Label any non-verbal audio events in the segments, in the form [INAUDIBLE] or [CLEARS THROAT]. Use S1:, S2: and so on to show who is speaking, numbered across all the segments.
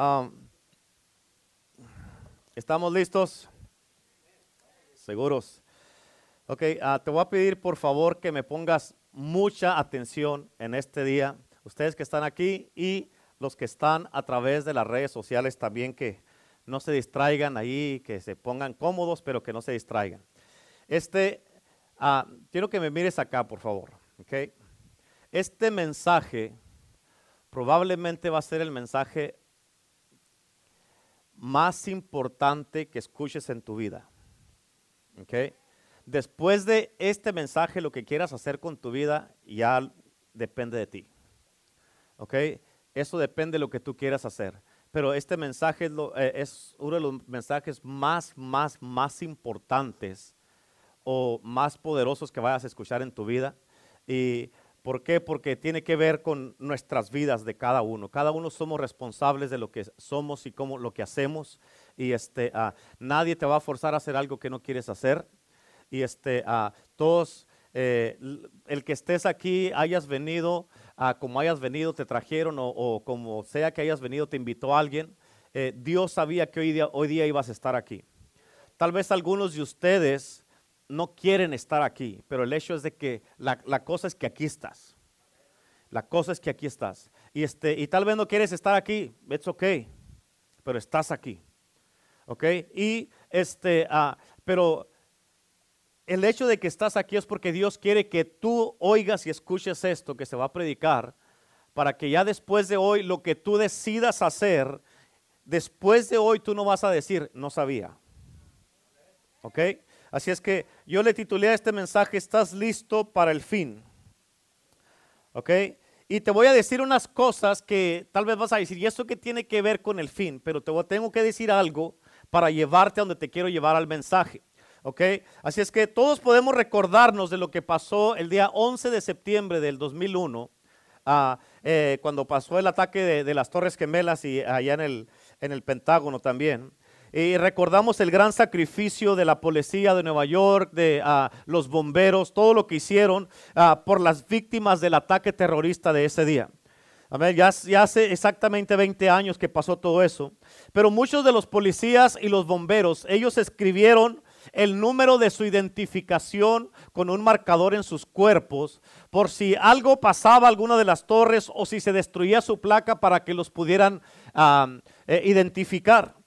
S1: Um, ¿Estamos listos? ¿Seguros? Ok, ah, te voy a pedir por favor que me pongas mucha atención en este día. Ustedes que están aquí y los que están a través de las redes sociales también que no se distraigan ahí, que se pongan cómodos, pero que no se distraigan. Este, ah, quiero que me mires acá, por favor. Okay. Este mensaje probablemente va a ser el mensaje más importante que escuches en tu vida. Okay. Después de este mensaje, lo que quieras hacer con tu vida ya depende de ti. ¿Ok? Eso depende de lo que tú quieras hacer. Pero este mensaje es, eh, es uno de los mensajes más, más, más importantes o más poderosos que vayas a escuchar en tu vida. ¿Y por qué? Porque tiene que ver con nuestras vidas de cada uno. Cada uno somos responsables de lo que somos y cómo lo que hacemos. Y este, ah, nadie te va a forzar a hacer algo que no quieres hacer. Y este, a todos, eh, el que estés aquí, hayas venido, como hayas venido, te trajeron o, como sea que hayas venido, te invitó alguien. Eh, Dios sabía que hoy día, hoy día ibas a estar aquí. Tal vez algunos de ustedes no quieren estar aquí, pero el hecho es de que la, cosa es que aquí estás. La cosa es que aquí estás. Y, este, y tal vez no quieres estar aquí, it's okay, pero estás aquí. ¿Ok? Y este, uh, pero el hecho de que estás aquí es porque Dios quiere que tú oigas y escuches esto que se va a predicar, para que ya después de hoy lo que tú decidas hacer, después de hoy tú no vas a decir, no sabía. ¿Ok? Así es que yo le titulé a este mensaje, ¿estás listo para el fin? ¿Ok? Y te voy a decir unas cosas que tal vez vas a decir, ¿y eso qué tiene que ver con el fin? Pero te tengo que decir algo para llevarte a donde te quiero llevar al mensaje. ¿ok? Así es que todos podemos recordarnos de lo que pasó el día 11 de septiembre del 2001, ah, eh, cuando pasó el ataque de, las Torres Gemelas y allá en el Pentágono también. Y recordamos el gran sacrificio de la policía de Nueva York, de ah, los bomberos, todo lo que hicieron ah, por las víctimas del ataque terrorista de ese día. Ya, ya, hace exactamente 20 años que pasó todo eso. Pero muchos de los policías y los bomberos, ellos escribieron el número de su identificación con un marcador en sus cuerpos, por si algo pasaba a alguna de las torres o si se destruía su placa para que los pudieran eh, identificar.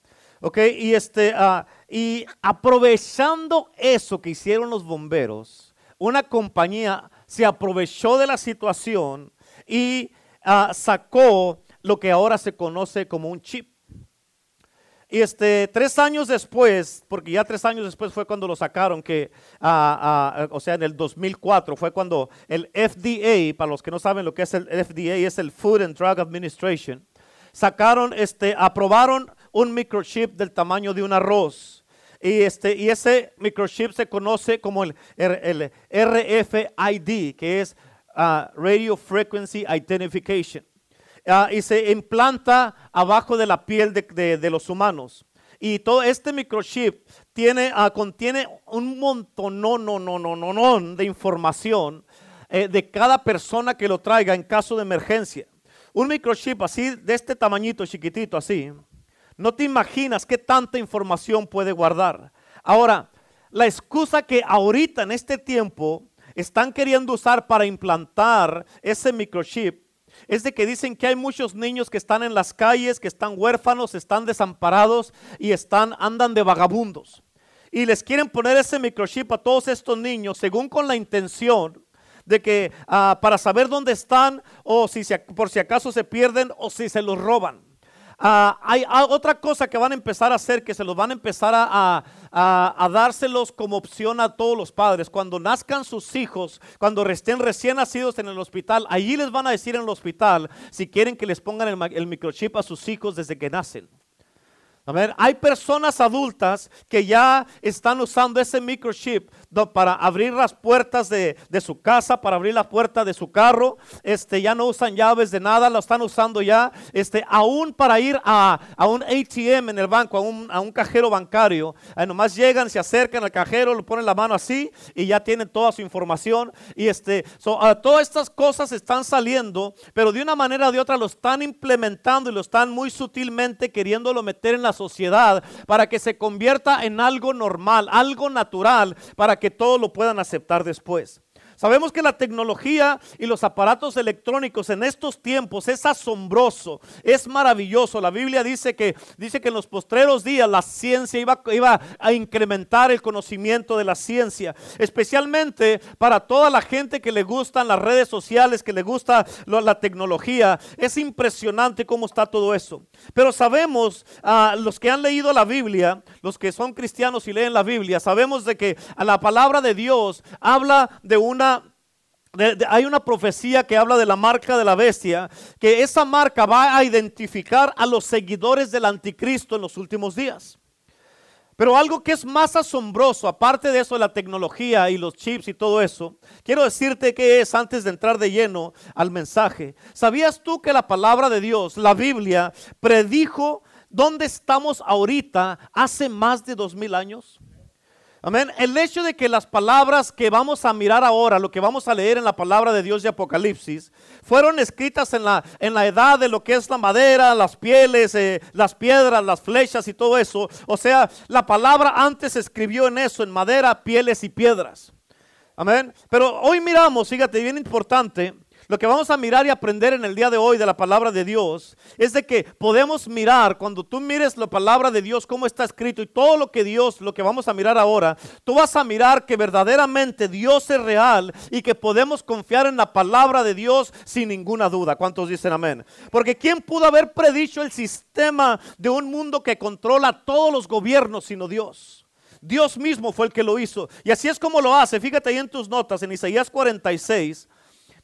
S1: ¿Ok? Y, este, ah, y aprovechando eso que hicieron los bomberos, una compañía se aprovechó de la situación y ah, sacó lo que ahora se conoce como un chip. Y este, tres años después, porque ya tres años después fue cuando lo sacaron, que, ah, o sea, en el 2004 fue cuando el FDA, para los que no saben lo que es el FDA, es el Food and Drug Administration, sacaron, este, aprobaron un microchip del tamaño de un arroz. Y, este, y ese microchip se conoce como el, RFID, que es ah, Radio Frequency Identification. Ah, y se implanta abajo de la piel de, los humanos. Y todo este microchip tiene, uh, contiene un montón no, no, no, no, no, de información eh, de cada persona que lo traiga en caso de emergencia. Un microchip así, de este tamañito chiquitito así, no te imaginas qué tanta información puede guardar. Ahora, la excusa que ahorita en este tiempo están queriendo usar para implantar ese microchip es de que dicen que hay muchos niños que están en las calles, que están huérfanos, están desamparados y están andan de vagabundos. Y les quieren poner ese microchip a todos estos niños según con la intención de que ah, para saber dónde están o si por si acaso se pierden o si se los roban. Ah, hay otra cosa que van a empezar a hacer, que se los van a empezar a, dárselos como opción a todos los padres. Cuando nazcan sus hijos, cuando estén recién nacidos en el hospital, allí les van a decir en el hospital si quieren que les pongan el, el microchip a sus hijos desde que nacen. A ver, hay personas adultas que ya están usando ese microchip para abrir las puertas de, su casa, para abrir la puerta de su carro. Este, ya no usan llaves de nada, lo están usando ya. Este, aún para ir a, un ATM en el banco, a un, cajero bancario. Ahí nomás llegan, se acercan al cajero, le ponen la mano así y ya tienen toda su información. Y este, ah, todas estas cosas están saliendo, pero de una manera o de otra lo están implementando y lo están muy sutilmente queriéndolo meter en la sociedad para que se convierta en algo normal, algo natural, para que todos lo puedan aceptar después. Sabemos que la tecnología y los aparatos electrónicos en estos tiempos es asombroso, es maravilloso. La Biblia dice que, dice que en los postreros días la ciencia iba, iba a incrementar el conocimiento de la ciencia, especialmente para toda la gente que le gustan las redes sociales, que le gusta la tecnología. Es impresionante cómo está todo eso. Pero sabemos, uh, los que han leído la Biblia, los que son cristianos y leen la Biblia, sabemos de que la palabra de Dios habla de una hay una profecía que habla de la marca de la bestia, que esa marca va a identificar a los seguidores del anticristo en los últimos días. Pero algo que es más asombroso, aparte de eso la tecnología y los chips y todo eso, quiero decirte que es antes de entrar de lleno al mensaje. ¿Sabías tú que la palabra de Dios, la Biblia, predijo dónde estamos ahorita hace más de dos mil años? Amén. El hecho de que las palabras que vamos a mirar ahora, lo que vamos a leer en la palabra de Dios de Apocalipsis, fueron escritas en la, en la edad de lo que es la madera, las pieles, eh, las piedras, las flechas y todo eso. O sea, la palabra antes se escribió en eso, en madera, pieles y piedras. Amén. Pero hoy miramos, fíjate, bien importante, lo que vamos a mirar y aprender en el día de hoy de la palabra de Dios es de que podemos mirar, cuando tú mires la palabra de Dios, cómo está escrito y todo lo que Dios, lo que vamos a mirar ahora, tú vas a mirar que verdaderamente Dios es real y que podemos confiar en la palabra de Dios sin ninguna duda. ¿Cuántos dicen amén? Porque ¿quién pudo haber predicho el sistema de un mundo que controla todos los gobiernos sino Dios? Dios mismo fue el que lo hizo. Y así es como lo hace. Fíjate ahí en tus notas, en Isaías 46.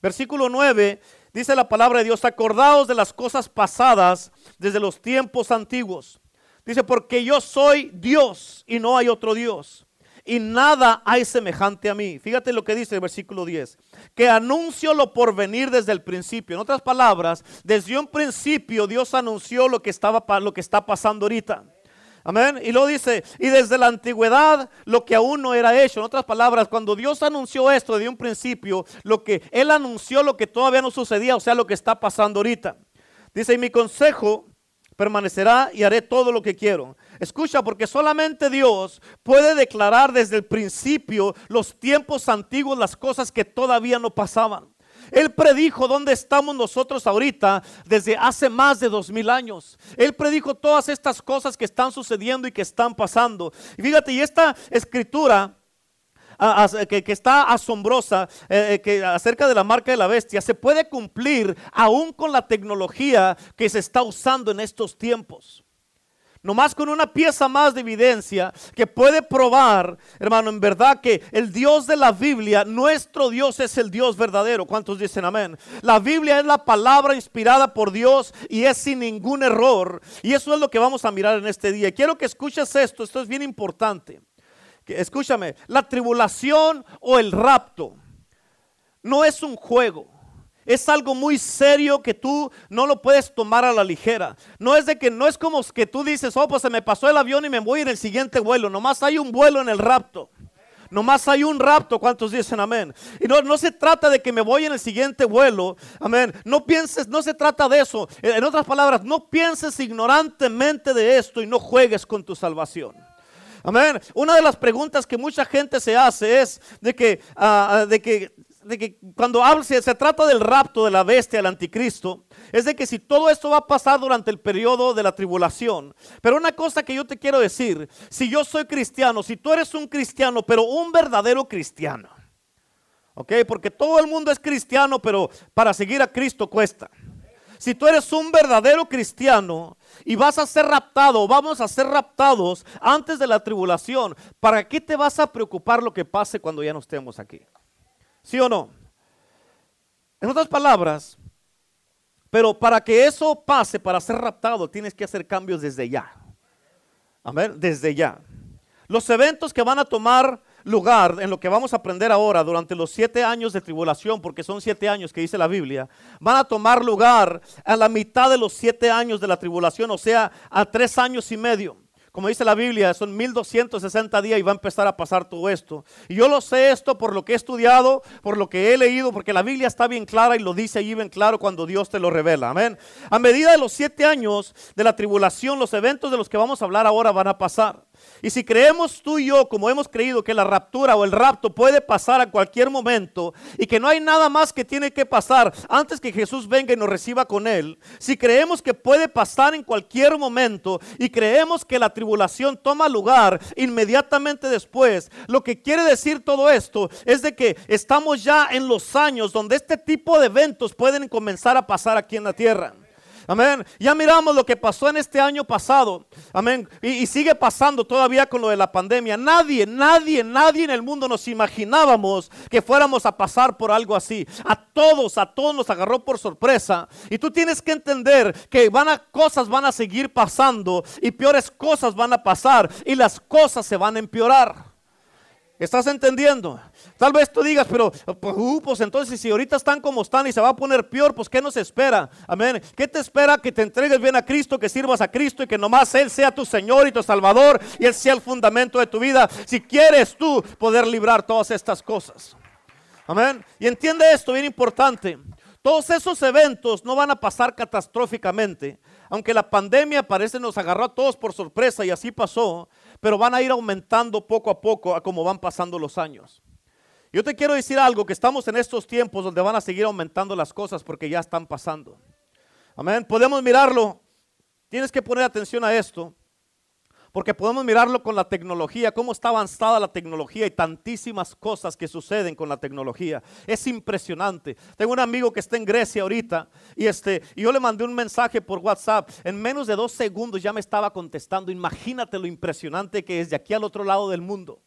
S1: Versículo 9 dice la palabra de Dios, acordaos de las cosas pasadas desde los tiempos antiguos. Dice, porque yo soy Dios y no hay otro Dios. Y nada hay semejante a mí. Fíjate lo que dice el versículo 10. Que anuncio lo por venir desde el principio. En otras palabras, desde un principio Dios anunció lo que, estaba, lo que está pasando ahorita. Amén. Y lo dice, y desde la antigüedad lo que aún no era hecho. En otras palabras, cuando Dios anunció esto de un principio, lo que Él anunció lo que todavía no sucedía, o sea, lo que está pasando ahorita. Dice, y mi consejo permanecerá y haré todo lo que quiero. Escucha, porque solamente Dios puede declarar desde el principio los tiempos antiguos las cosas que todavía no pasaban. Él predijo dónde estamos nosotros ahorita desde hace más de dos mil años. Él predijo todas estas cosas que están sucediendo y que están pasando. Y fíjate, y esta escritura que, está asombrosa eh, eh, que acerca de la marca de la bestia se puede cumplir aún con la tecnología que se está usando en estos tiempos. Nomás con una pieza más de evidencia que puede probar, hermano, en verdad que el Dios de la Biblia, nuestro Dios es el Dios verdadero. ¿Cuántos dicen amén? La Biblia es la palabra inspirada por Dios y es sin ningún error. Y eso es lo que vamos a mirar en este día. Quiero que escuches esto, esto es bien importante. Escúchame, la tribulación o el rapto no es un juego es algo muy serio que tú no lo puedes tomar a la ligera. No es de que no es como que tú dices, oh, pues se me pasó el avión y me voy en el siguiente vuelo. Nomás hay un vuelo en el rapto. Nomás hay un rapto. ¿Cuántos dicen amén? Y no, no se trata de que me voy en el siguiente vuelo. Amén. No pienses, no se trata de eso. En otras palabras, no pienses ignorantemente de esto y no juegues con tu salvación. Amén. Una de las preguntas que mucha gente se hace es de que, ah, ah, de que de que cuando habla, se, se trata del rapto de la bestia, del anticristo, es de que si todo esto va a pasar durante el periodo de la tribulación. Pero una cosa que yo te quiero decir, si yo soy cristiano, si tú eres un cristiano, pero un verdadero cristiano, ¿ok? Porque todo el mundo es cristiano, pero para seguir a Cristo cuesta. Si tú eres un verdadero cristiano y vas a ser raptado, vamos a ser raptados antes de la tribulación, ¿para qué te vas a preocupar lo que pase cuando ya no estemos aquí? ¿Sí o no? En otras palabras, pero para que eso pase, para ser raptado, tienes que hacer cambios desde ya. Amén, desde ya. Los eventos que van a tomar lugar en lo que vamos a aprender ahora durante los siete años de tribulación, porque son siete años que dice la Biblia, van a tomar lugar a la mitad de los siete años de la tribulación, o sea, a tres años y medio. Como dice la Biblia, son 1260 días y va a empezar a pasar todo esto. Y yo lo sé esto por lo que he estudiado, por lo que he leído, porque la Biblia está bien clara y lo dice allí bien claro cuando Dios te lo revela. Amén. A medida de los siete años de la tribulación, los eventos de los que vamos a hablar ahora van a pasar. Y si creemos tú y yo, como hemos creído, que la raptura o el rapto puede pasar a cualquier momento y que no hay nada más que tiene que pasar antes que Jesús venga y nos reciba con Él, si creemos que puede pasar en cualquier momento y creemos que la tribulación toma lugar inmediatamente después, lo que quiere decir todo esto es de que estamos ya en los años donde este tipo de eventos pueden comenzar a pasar aquí en la tierra. Amén. Ya miramos lo que pasó en este año pasado. Amén. Y, sigue pasando todavía con lo de la pandemia. Nadie, nadie, nadie en el mundo nos imaginábamos que fuéramos a pasar por algo así. A todos, a todos nos agarró por sorpresa. Y tú tienes que entender que van a, cosas van a seguir pasando y peores cosas van a pasar y las cosas se van a empeorar. ¿Estás entendiendo? Tal vez tú digas, pero pues, uh, pues, entonces si ahorita están como están y se va a poner peor, pues ¿qué nos espera? Amén. ¿Qué te espera? Que te entregues bien a Cristo, que sirvas a Cristo y que nomás Él sea tu Señor y tu Salvador y Él sea el fundamento de tu vida. Si quieres tú poder librar todas estas cosas. Amén. Y entiende esto, bien importante. Todos esos eventos no van a pasar catastróficamente. Aunque la pandemia parece nos agarró a todos por sorpresa y así pasó, pero van a ir aumentando poco a poco a como van pasando los años. Yo te quiero decir algo, que estamos en estos tiempos donde van a seguir aumentando las cosas porque ya están pasando. Amén. Podemos mirarlo. Tienes que poner atención a esto. Porque podemos mirarlo con la tecnología, cómo está avanzada la tecnología y tantísimas cosas que suceden con la tecnología. Es impresionante. Tengo un amigo que está en Grecia ahorita y, este, y yo le mandé un mensaje por WhatsApp. En menos de dos segundos ya me estaba contestando. Imagínate lo impresionante que es de aquí al otro lado del mundo.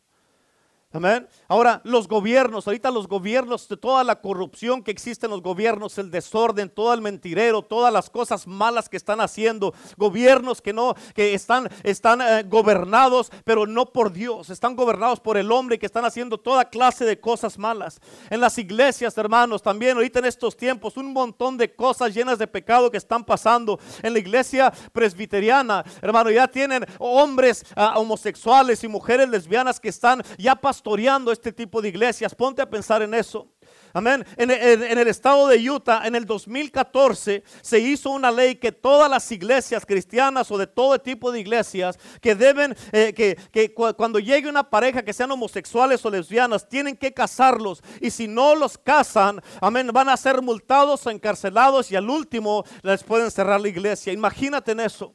S1: Amén. Ahora, los gobiernos, ahorita los gobiernos, toda la corrupción que existe en los gobiernos, el desorden, todo el mentirero, todas las cosas malas que están haciendo, gobiernos que no, que están, están eh, gobernados, pero no por Dios, están gobernados por el hombre que están haciendo toda clase de cosas malas. En las iglesias, hermanos, también ahorita en estos tiempos, un montón de cosas llenas de pecado que están pasando. En la iglesia presbiteriana, hermano, ya tienen hombres ah, homosexuales y mujeres lesbianas que están ya pasando pastoreando este tipo de iglesias. Ponte a pensar en eso. Amén. En, el estado de Utah, en el 2014, se hizo una ley que todas las iglesias cristianas o de todo tipo de iglesias que deben, eh, que, cuando llegue una pareja que sean homosexuales o lesbianas, tienen que casarlos. Y si no los casan, amén, van a ser multados o encarcelados y al último les pueden cerrar la iglesia. Imagínate en eso.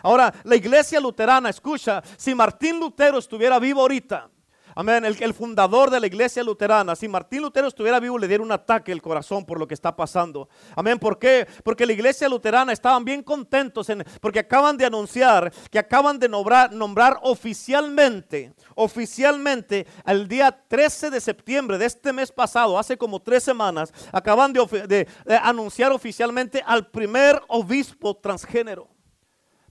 S1: Ahora, la iglesia luterana, escucha, si Martín Lutero estuviera vivo ahorita, Amén. El, fundador de la iglesia luterana, si Martín Lutero estuviera vivo, le diera un ataque al corazón por lo que está pasando. Amén. ¿Por qué? Porque la iglesia luterana estaban bien contentos en, porque acaban de anunciar que acaban de nombrar, nombrar oficialmente, oficialmente, el día 13 de septiembre de este mes pasado, hace como tres semanas, acaban de anunciar oficialmente al primer obispo transgénero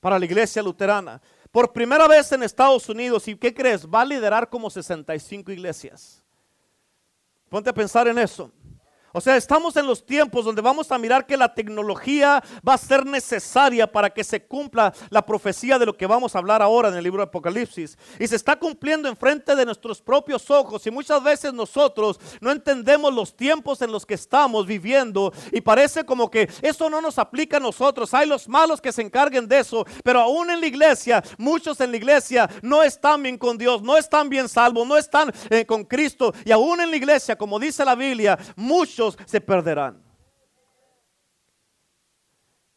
S1: para la iglesia luterana. Por primera vez en Estados Unidos, ¿y qué crees? Va a liderar como 65 iglesias. Ponte a pensar en eso. O sea, estamos en los tiempos donde vamos a mirar que la tecnología va a ser necesaria para que se cumpla la profecía de lo que vamos a hablar ahora en el libro de Apocalipsis. Y se está cumpliendo enfrente de nuestros propios ojos. Y muchas veces nosotros no entendemos los tiempos en los que estamos viviendo. Y parece como que eso no nos aplica a nosotros. Hay los malos que se encarguen de eso. Pero aún en la iglesia, muchos en la iglesia no están bien con Dios, no están bien salvos, no están eh, con Cristo. Y aún en la iglesia, como dice la Biblia, muchos se perderán.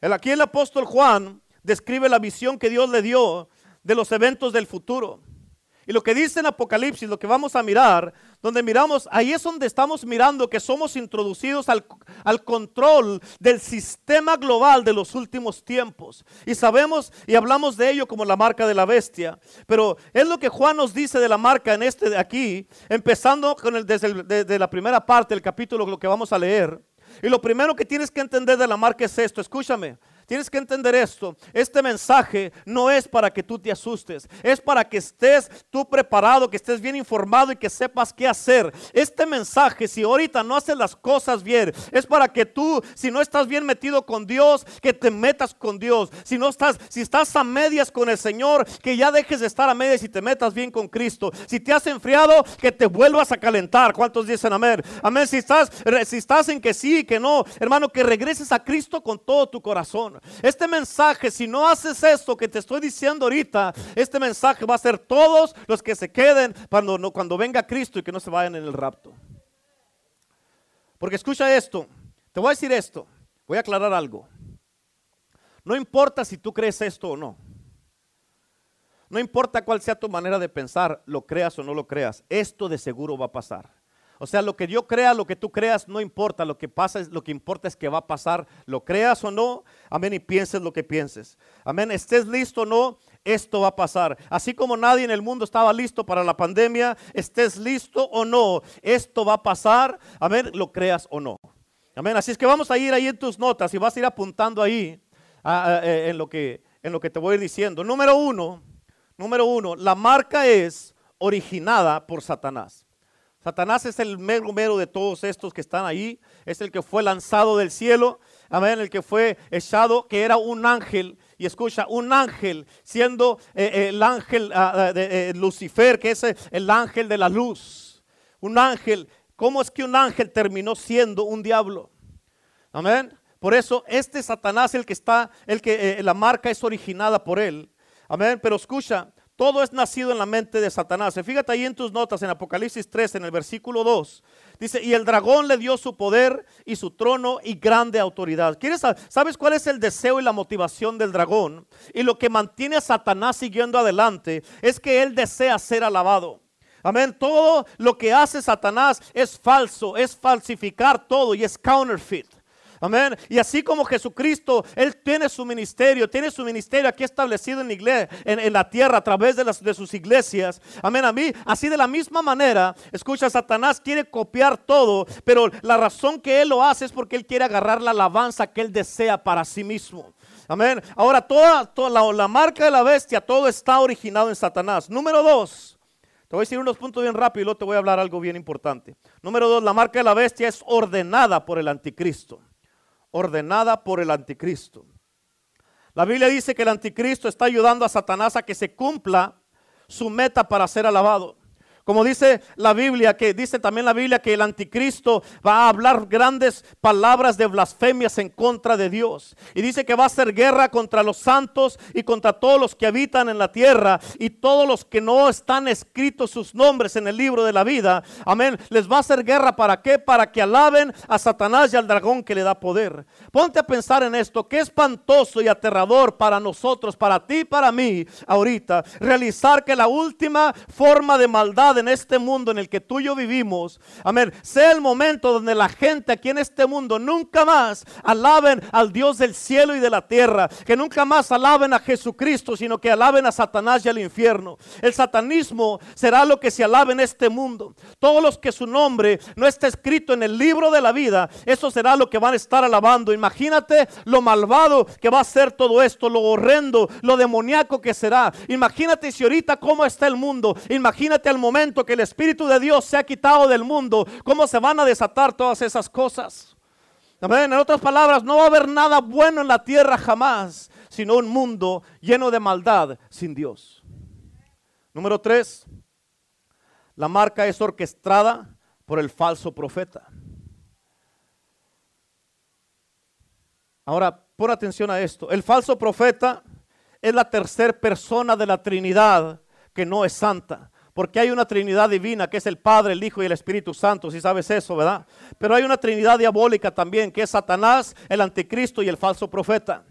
S1: Aquí el apóstol Juan describe la visión que Dios le dio de los eventos del futuro. Y lo que dice en Apocalipsis, lo que vamos a mirar, donde miramos, ahí es donde estamos mirando que somos introducidos al, al, control del sistema global de los últimos tiempos. Y sabemos y hablamos de ello como la marca de la bestia. Pero es lo que Juan nos dice de la marca en este de aquí, empezando con el, desde, la primera parte del capítulo, lo que vamos a leer. Y lo primero que tienes que entender de la marca es esto, escúchame. Tienes que entender esto. Este mensaje no es para que tú te asustes, es para que estés tú preparado, que estés bien informado y que sepas qué hacer. Este mensaje, si ahorita no haces las cosas bien, es para que tú, si no estás bien metido con Dios, que te metas con Dios. Si no estás, si estás a medias con el Señor, que ya dejes de estar a medias y te metas bien con Cristo. Si te has enfriado, que te vuelvas a calentar. ¿Cuántos dicen amén? Amén. Si estás, si estás en que sí, que no, hermano, que regreses a Cristo con todo tu corazón. Este mensaje, si no haces esto que te estoy diciendo ahorita, este mensaje va a ser todos los que se queden cuando, cuando venga Cristo y que no se vayan en el rapto. Porque escucha esto, te voy a decir esto, voy a aclarar algo. No importa si tú crees esto o no. No importa cuál sea tu manera de pensar, lo creas o no lo creas, esto de seguro va a pasar. O sea, lo que yo crea, lo que tú creas, no importa. Lo que pasa es, lo que importa es que va a pasar, lo creas o no. Amén. Y pienses lo que pienses. Amén. Estés listo o no, esto va a pasar. Así como nadie en el mundo estaba listo para la pandemia, estés listo o no, esto va a pasar. Amén. Lo creas o no. Amén. Así es que vamos a ir ahí en tus notas y vas a ir apuntando ahí eh, en, lo que, en lo que te voy a ir diciendo. Número uno, número uno, la marca es originada por Satanás. Satanás es el mero mero de todos estos que están ahí. Es el que fue lanzado del cielo. Amén. El que fue echado, que era un ángel. Y escucha, un ángel siendo eh, eh, el ángel ah, ah, de Lucifer, que es el ángel de la luz. Un ángel. ¿Cómo es que un ángel terminó siendo un diablo? Amén. Por eso este Satanás, el que está, el que eh, la marca es originada por él. Amén. Pero escucha, todo es nacido en la mente de Satanás. Fíjate ahí en tus notas en Apocalipsis 3, en el versículo 2. Dice, y el dragón le dio su poder y su trono y grande autoridad. ¿Quieres ¿Sabes cuál es el deseo y la motivación del dragón? Y lo que mantiene a Satanás siguiendo adelante es que él desea ser alabado. Amén. Todo lo que hace Satanás es falso, es falsificar todo y es counterfeit. Amén. Y así como Jesucristo, Él tiene su ministerio, tiene su ministerio aquí establecido en la, tierra a través de sus iglesias. Amén. A mí, así de la misma manera, escucha, Satanás quiere copiar todo, pero la razón que Él lo hace es porque Él quiere agarrar la alabanza que Él desea para sí mismo. Amén. Ahora, toda, toda la, la marca de la bestia, todo está originado en Satanás. Número dos. Te voy a decir unos puntos bien rápido y luego te voy a hablar algo bien importante. Número dos, la marca de la bestia es ordenada por el anticristo ordenada por el anticristo. La Biblia dice que el anticristo está ayudando a Satanás a que se cumpla su meta para ser alabado. Como dice la Biblia, que dice también la Biblia que el anticristo va a hablar grandes palabras de blasfemias en contra de Dios. Y dice que va a hacer guerra contra los santos y contra todos los que habitan en la tierra y todos los que no están escritos sus nombres en el libro de la vida. Amén. Les va a hacer guerra para qué? Para que alaben a Satanás y al dragón que le da poder. Ponte a pensar en esto. Qué espantoso y aterrador para nosotros, para ti y para mí ahorita, realizar que la última forma de maldad en este mundo en el que tú y yo vivimos, amén, sea el momento donde la gente aquí en este mundo nunca más alaben al Dios del cielo y de la tierra, que nunca más alaben a Jesucristo, sino que alaben a Satanás y al infierno. El satanismo será lo que se alabe en este mundo. Todos los que su nombre no está escrito en el libro de la vida, eso será lo que van a estar alabando. Imagínate lo malvado que va a ser todo esto, lo horrendo, lo demoníaco que será. Imagínate si ahorita cómo está el mundo. Imagínate al momento que el Espíritu de Dios se ha quitado del mundo, ¿cómo se van a desatar todas esas cosas? En otras palabras, no va a haber nada bueno en la tierra jamás, sino un mundo lleno de maldad sin Dios. Número tres, la marca es orquestada por el falso profeta. Ahora, pon atención a esto. El falso profeta es la tercera persona de la Trinidad que no es santa. Porque hay una Trinidad divina que es el Padre, el Hijo y el Espíritu Santo, si sabes eso, ¿verdad? Pero hay una Trinidad diabólica también, que es Satanás, el anticristo y el falso profeta.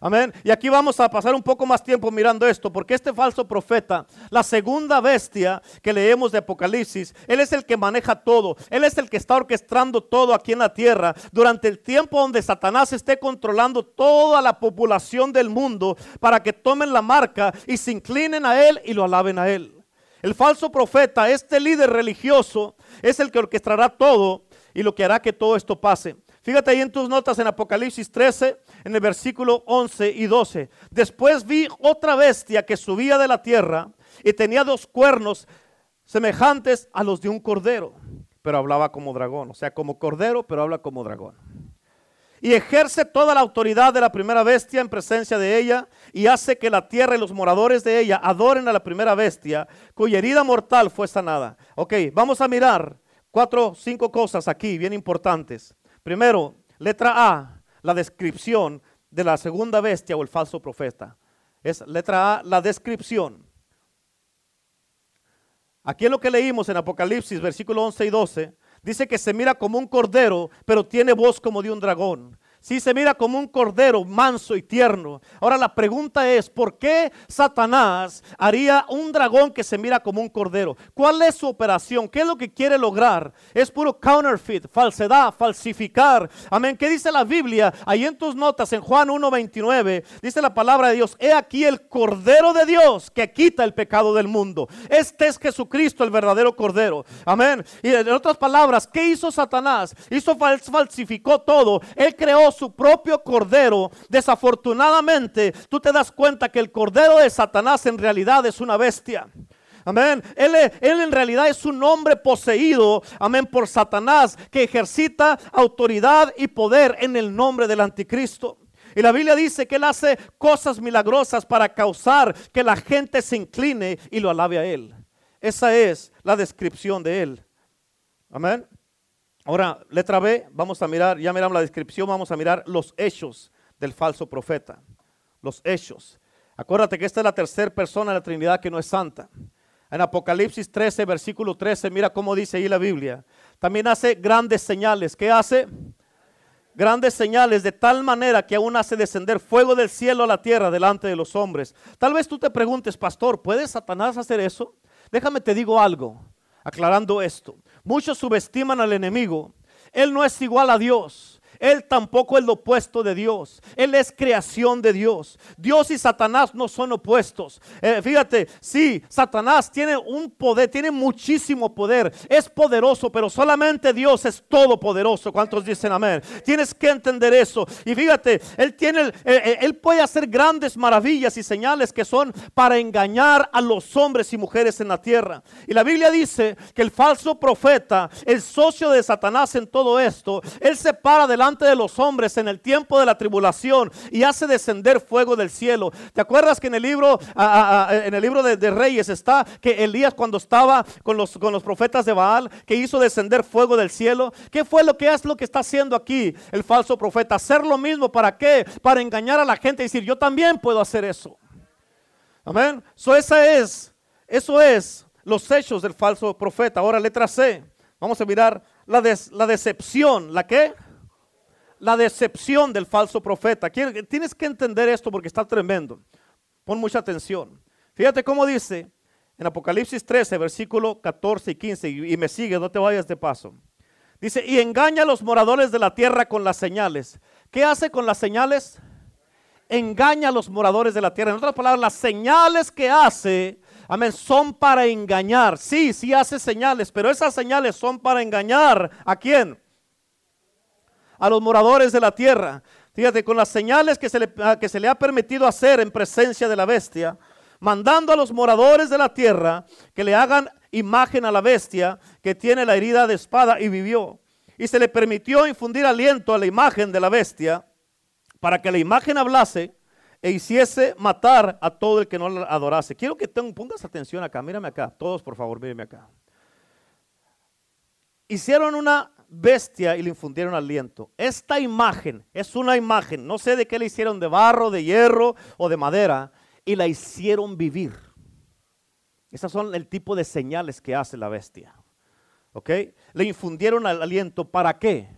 S1: Amén. Y aquí vamos a pasar un poco más tiempo mirando esto, porque este falso profeta, la segunda bestia que leemos de Apocalipsis, él es el que maneja todo, él es el que está orquestando todo aquí en la tierra durante el tiempo donde Satanás esté controlando toda la población del mundo para que tomen la marca y se inclinen a él y lo alaben a él. El falso profeta, este líder religioso, es el que orquestará todo y lo que hará que todo esto pase. Fíjate ahí en tus notas en Apocalipsis 13, en el versículo 11 y 12. Después vi otra bestia que subía de la tierra y tenía dos cuernos semejantes a los de un cordero, pero hablaba como dragón, o sea, como cordero, pero habla como dragón. Y ejerce toda la autoridad de la primera bestia en presencia de ella y hace que la tierra y los moradores de ella adoren a la primera bestia cuya herida mortal fue sanada. Ok, vamos a mirar cuatro, cinco cosas aquí bien importantes. Primero, letra A, la descripción de la segunda bestia o el falso profeta. Es letra A, la descripción. Aquí en lo que leímos en Apocalipsis, versículo 11 y 12, dice que se mira como un cordero, pero tiene voz como de un dragón. Sí, se mira como un cordero manso y tierno. Ahora la pregunta es, ¿por qué Satanás haría un dragón que se mira como un cordero? ¿Cuál es su operación? ¿Qué es lo que quiere lograr? Es puro counterfeit, falsedad, falsificar. Amén. ¿Qué dice la Biblia? Ahí en tus notas, en Juan 1.29, dice la palabra de Dios, he aquí el cordero de Dios que quita el pecado del mundo. Este es Jesucristo, el verdadero cordero. Amén. Y en otras palabras, ¿qué hizo Satanás? Hizo falsificó todo. Él creó su propio cordero, desafortunadamente tú te das cuenta que el cordero de Satanás en realidad es una bestia. Amén. Él, él, en realidad es un hombre poseído, amén, por Satanás, que ejercita autoridad y poder en el nombre del anticristo. Y la Biblia dice que él hace cosas milagrosas para causar que la gente se incline y lo alabe a él. Esa es la descripción de él. Amén. Ahora, letra B, vamos a mirar, ya miramos la descripción, vamos a mirar los hechos del falso profeta. Los hechos. Acuérdate que esta es la tercera persona de la Trinidad que no es santa. En Apocalipsis 13, versículo 13, mira cómo dice ahí la Biblia. También hace grandes señales. ¿Qué hace? Grandes señales de tal manera que aún hace descender fuego del cielo a la tierra delante de los hombres. Tal vez tú te preguntes, pastor, ¿puede Satanás hacer eso? Déjame te digo algo, aclarando esto. Muchos subestiman al enemigo. Él no es igual a Dios. Él tampoco es lo opuesto de Dios. Él es creación de Dios. Dios y Satanás no son opuestos. Eh, fíjate, sí, Satanás tiene un poder, tiene muchísimo poder. Es poderoso, pero solamente Dios es todopoderoso. ¿Cuántos dicen amén? Tienes que entender eso. Y fíjate, Él tiene, eh, eh, Él puede hacer grandes maravillas y señales que son para engañar a los hombres y mujeres en la tierra. Y la Biblia dice que el falso profeta, el socio de Satanás en todo esto, Él se para delante de los hombres en el tiempo de la tribulación y hace descender fuego del cielo. ¿Te acuerdas que en el libro, en el libro de, Reyes está que Elías cuando estaba con los, con los profetas de Baal, que hizo descender fuego del cielo? ¿Qué fue lo que es lo que está haciendo aquí el falso profeta? Hacer lo mismo, ¿para qué? Para engañar a la gente y decir, yo también puedo hacer eso. Amén. So, esa es, eso es los hechos del falso profeta. Ahora letra C. Vamos a mirar la, la decepción. ¿La qué? La decepción del falso profeta. Tienes que entender esto porque está tremendo. Pon mucha atención. Fíjate cómo dice en Apocalipsis 13, versículo 14 y 15, y, me sigue, no te vayas de paso. Dice, y engaña a los moradores de la tierra con las señales. ¿Qué hace con las señales? Engaña a los moradores de la tierra. En otras palabras, las señales que hace, amén, son para engañar. Sí, sí hace señales, pero esas señales son para engañar. ¿A quién? A los moradores de la tierra. Fíjate, con las señales que se, le, ah, que se le ha permitido hacer en presencia de la bestia, mandando a los moradores de la tierra que le hagan imagen a la bestia que tiene la herida de espada y vivió. Y se le permitió infundir aliento a la imagen de la bestia para que la imagen hablase e hiciese matar a todo el que no la adorase. Quiero que pongas atención acá, mírame acá, todos por favor, mírame acá. Hicieron una bestia y le infundieron aliento. Esta imagen es una imagen, no sé de qué le hicieron, de barro, de hierro o de madera, y la hicieron vivir. Esas son el tipo de señales que hace la bestia. ¿Ok? Le infundieron aliento. ¿Para qué?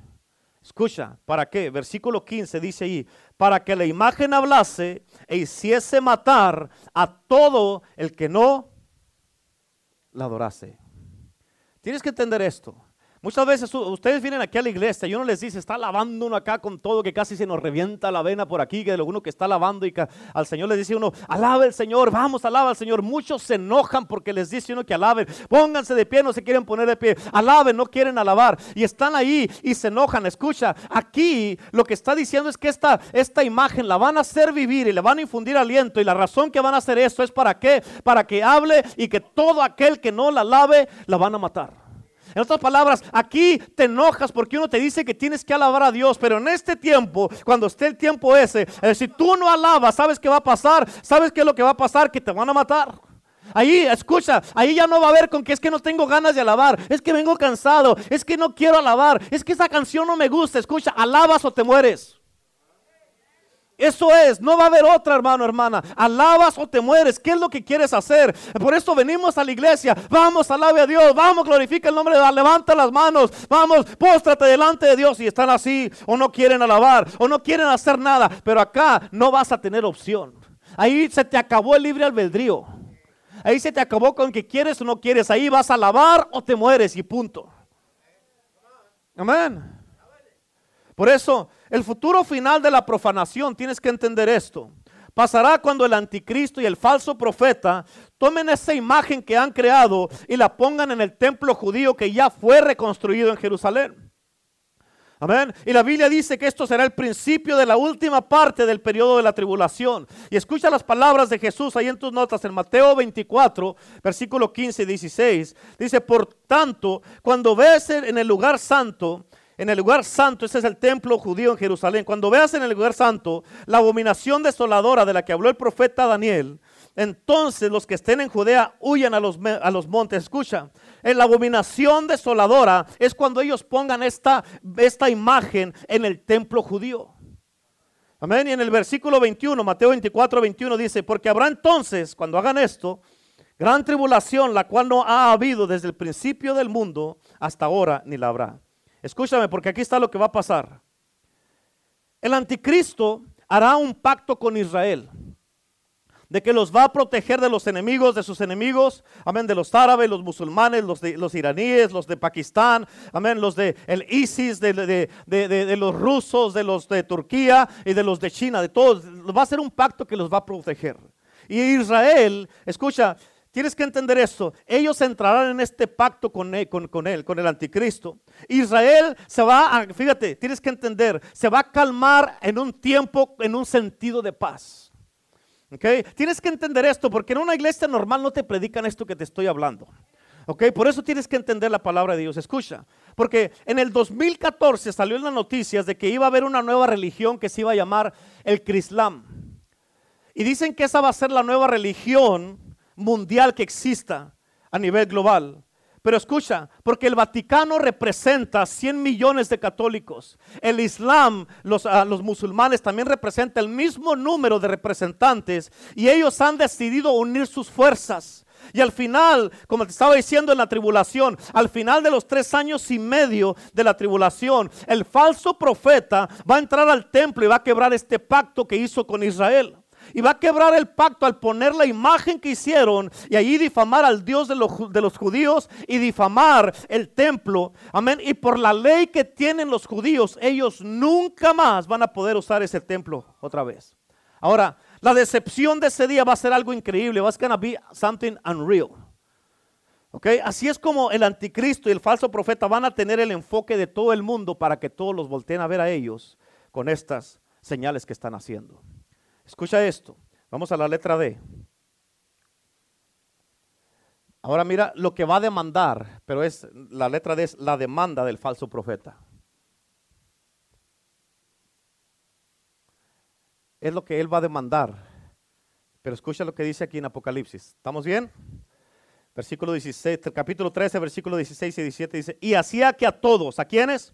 S1: Escucha, ¿para qué? Versículo 15 dice ahí, para que la imagen hablase e hiciese matar a todo el que no la adorase. Tienes que entender esto. Muchas veces ustedes vienen aquí a la iglesia y uno les dice, está lavando uno acá con todo, que casi se nos revienta la vena por aquí, que de uno que está lavando y al Señor le dice uno, alaba al Señor, vamos, alaba al Señor. Muchos se enojan porque les dice uno que alaben, pónganse de pie, no se quieren poner de pie, alaben, no quieren alabar y están ahí y se enojan. Escucha, aquí lo que está diciendo es que esta, esta imagen la van a hacer vivir y le van a infundir aliento y la razón que van a hacer esto es para qué, para que hable y que todo aquel que no la alabe la van a matar. En otras palabras, aquí te enojas porque uno te dice que tienes que alabar a Dios, pero en este tiempo, cuando esté el tiempo ese, eh, si tú no alabas, ¿sabes qué va a pasar? ¿Sabes qué es lo que va a pasar? Que te van a matar. Ahí, escucha, ahí ya no va a haber con que es que no tengo ganas de alabar, es que vengo cansado, es que no quiero alabar, es que esa canción no me gusta. Escucha, alabas o te mueres. Eso es, no va a haber otra, hermano, hermana. Alabas o te mueres. ¿Qué es lo que quieres hacer? Por eso venimos a la iglesia. Vamos, alabe a Dios. Vamos, glorifica el nombre de Dios. Levanta las manos. Vamos, póstrate delante de Dios. Y están así, o no quieren alabar, o no quieren hacer nada. Pero acá no vas a tener opción. Ahí se te acabó el libre albedrío. Ahí se te acabó con que quieres o no quieres. Ahí vas a alabar o te mueres y punto. Amén. Por eso el futuro final de la profanación, tienes que entender esto. Pasará cuando el anticristo y el falso profeta tomen esa imagen que han creado y la pongan en el templo judío que ya fue reconstruido en Jerusalén. Amén. Y la Biblia dice que esto será el principio de la última parte del periodo de la tribulación. Y escucha las palabras de Jesús ahí en tus notas, en Mateo 24, versículo 15 y 16. Dice, por tanto, cuando ves en el lugar santo en el lugar santo, ese es el templo judío en Jerusalén, cuando veas en el lugar santo la abominación desoladora de la que habló el profeta Daniel, entonces los que estén en Judea huyan a los, a los montes. Escucha, en la abominación desoladora es cuando ellos pongan esta, esta imagen en el templo judío. Amén. Y en el versículo 21, Mateo 24, 21 dice, porque habrá entonces, cuando hagan esto, gran tribulación, la cual no ha habido desde el principio del mundo hasta ahora, ni la habrá. Escúchame, porque aquí está lo que va a pasar. El anticristo hará un pacto con Israel de que los va a proteger de los enemigos, de sus enemigos, amén, de los árabes, los musulmanes, los, de, los iraníes, los de Pakistán, amén, los de el ISIS, de, de, los rusos, de los de Turquía y de los de China, de todos. Va a ser un pacto que los va a proteger. Y Israel, escucha, Tienes que entender esto. Ellos entrarán en este pacto con él, con, él, con el anticristo. Israel se va a, fíjate, tienes que entender, se va a calmar en un tiempo, en un sentido de paz. ¿Okay? Tienes que entender esto porque en una iglesia normal no te predican esto que te estoy hablando. ¿Ok? Por eso tienes que entender la palabra de Dios. Escucha, porque en el 2014 salió en las noticias de que iba a haber una nueva religión que se iba a llamar el Crislam. Y dicen que esa va a ser la nueva religión mundial que exista a nivel global. Pero escucha, porque el Vaticano representa 100 millones de católicos. El Islam, los, ah, los musulmanes también representa el mismo número de representantes y ellos han decidido unir sus fuerzas. Y al final, como te estaba diciendo en la tribulación, al final de los tres años y medio de la tribulación, el falso profeta va a entrar al templo y va a quebrar este pacto que hizo con Israel y va a quebrar el pacto al poner la imagen que hicieron y allí difamar al Dios de los, de los judíos y difamar el templo. Amén. Y por la ley que tienen los judíos, ellos nunca más van a poder usar ese templo otra vez. Ahora, la decepción de ese día va a ser algo increíble. Va a be something unreal. Okay? Así es como el anticristo y el falso profeta van a tener el enfoque de todo el mundo para que todos los volteen a ver a ellos con estas señales que están haciendo. Escucha esto. Vamos a la letra D. Ahora mira lo que va a demandar, pero es la letra D es la demanda del falso profeta. Es lo que él va a demandar. Pero escucha lo que dice aquí en Apocalipsis. ¿Estamos bien? Versículo 16, capítulo 13, versículo 16 y 17 dice, y hacía que a todos, ¿a quiénes?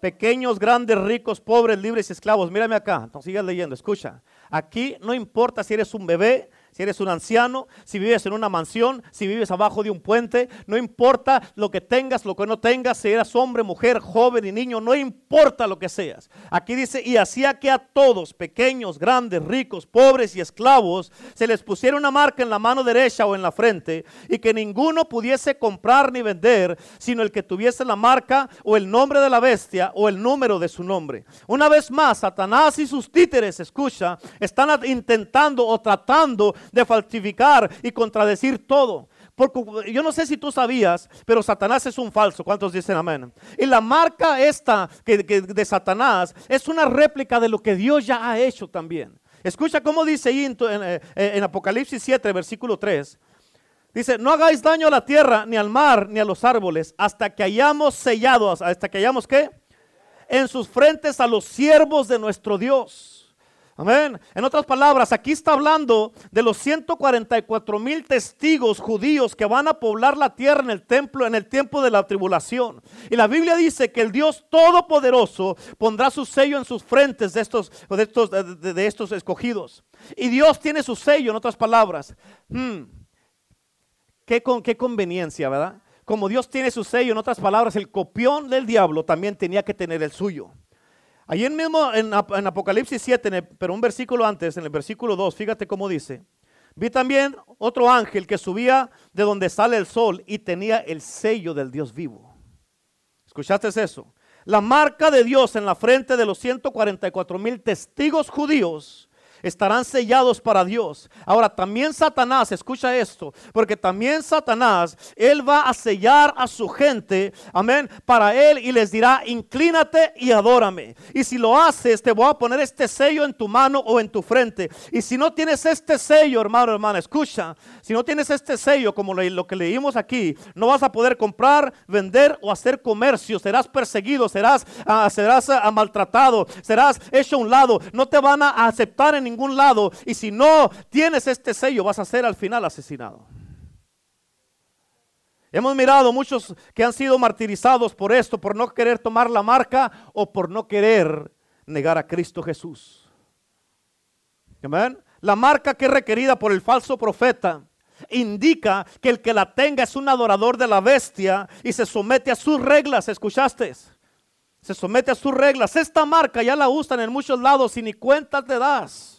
S1: Pequeños, grandes, ricos, pobres, libres y esclavos. Mírame acá, entonces sigas leyendo, escucha. Aquí no importa si eres un bebé, si eres un anciano, si vives en una mansión, si vives abajo de un puente, no importa lo que tengas, lo que no tengas, si eras hombre, mujer, joven y niño, no importa lo que seas. Aquí dice, y hacía que a todos, pequeños, grandes, ricos, pobres y esclavos, se les pusiera una marca en la mano derecha o en la frente, y que ninguno pudiese comprar ni vender, sino el que tuviese la marca o el nombre de la bestia o el número de su nombre. Una vez más, Satanás y sus títeres, escucha, están intentando o tratando de falsificar y contradecir todo. Porque yo no sé si tú sabías, pero Satanás es un falso. ¿Cuántos dicen amén? Y la marca esta que, de Satanás es una réplica de lo que Dios ya ha hecho también. Escucha cómo dice eh, en Apocalipsis 7, versículo 3. Dice, no hagáis daño a la tierra, ni al mar, ni a los árboles, hasta que hayamos sellado, hasta que hayamos qué? En sus frentes a los siervos de nuestro Dios. Amén. En otras palabras, aquí está hablando de los 144 mil testigos judíos que van a poblar la tierra en el templo en el tiempo de la tribulación. Y la Biblia dice que el Dios Todopoderoso pondrá su sello en sus frentes de estos, de estos, de, estos escogidos. Y Dios tiene su sello, en otras palabras. Hmm. Qué, con, qué conveniencia, ¿verdad? Como Dios tiene su sello, en otras palabras, el copión del diablo también tenía que tener el suyo. Allí mismo en, Apocalipsis 7, pero un versículo antes, en el versículo 2, fíjate cómo dice. Vi también otro ángel que subía de donde sale el sol y tenía el sello del Dios vivo. ¿Escuchaste eso? La marca de Dios en la frente de los 144 mil testigos judíos estarán sellados para Dios. Ahora, también Satanás, escucha esto, porque también Satanás, él va a sellar a su gente, amén, para él y les dirá, inclínate y adórame. Y si lo haces, te voy a poner este sello en tu mano o en tu frente. Y si no tienes este sello, hermano, hermana, escucha, si no tienes este sello, como lo que leímos aquí, no vas a poder comprar, vender o hacer comercio. Serás perseguido, serás, uh, serás uh, maltratado, serás hecho a un lado. No te van a aceptar en ningún ningún lado. Y si no tienes este sello, vas a ser al final asesinado. Hemos mirado muchos que han sido martirizados por esto, por no querer tomar la marca o por no querer negar a Cristo Jesús. Amén. La marca que es requerida por el falso profeta indica que el que la tenga es un adorador de la bestia y se somete a sus reglas. ¿Escuchaste? Se somete a sus reglas. Esta marca ya la usan en muchos lados y ni cuenta te das.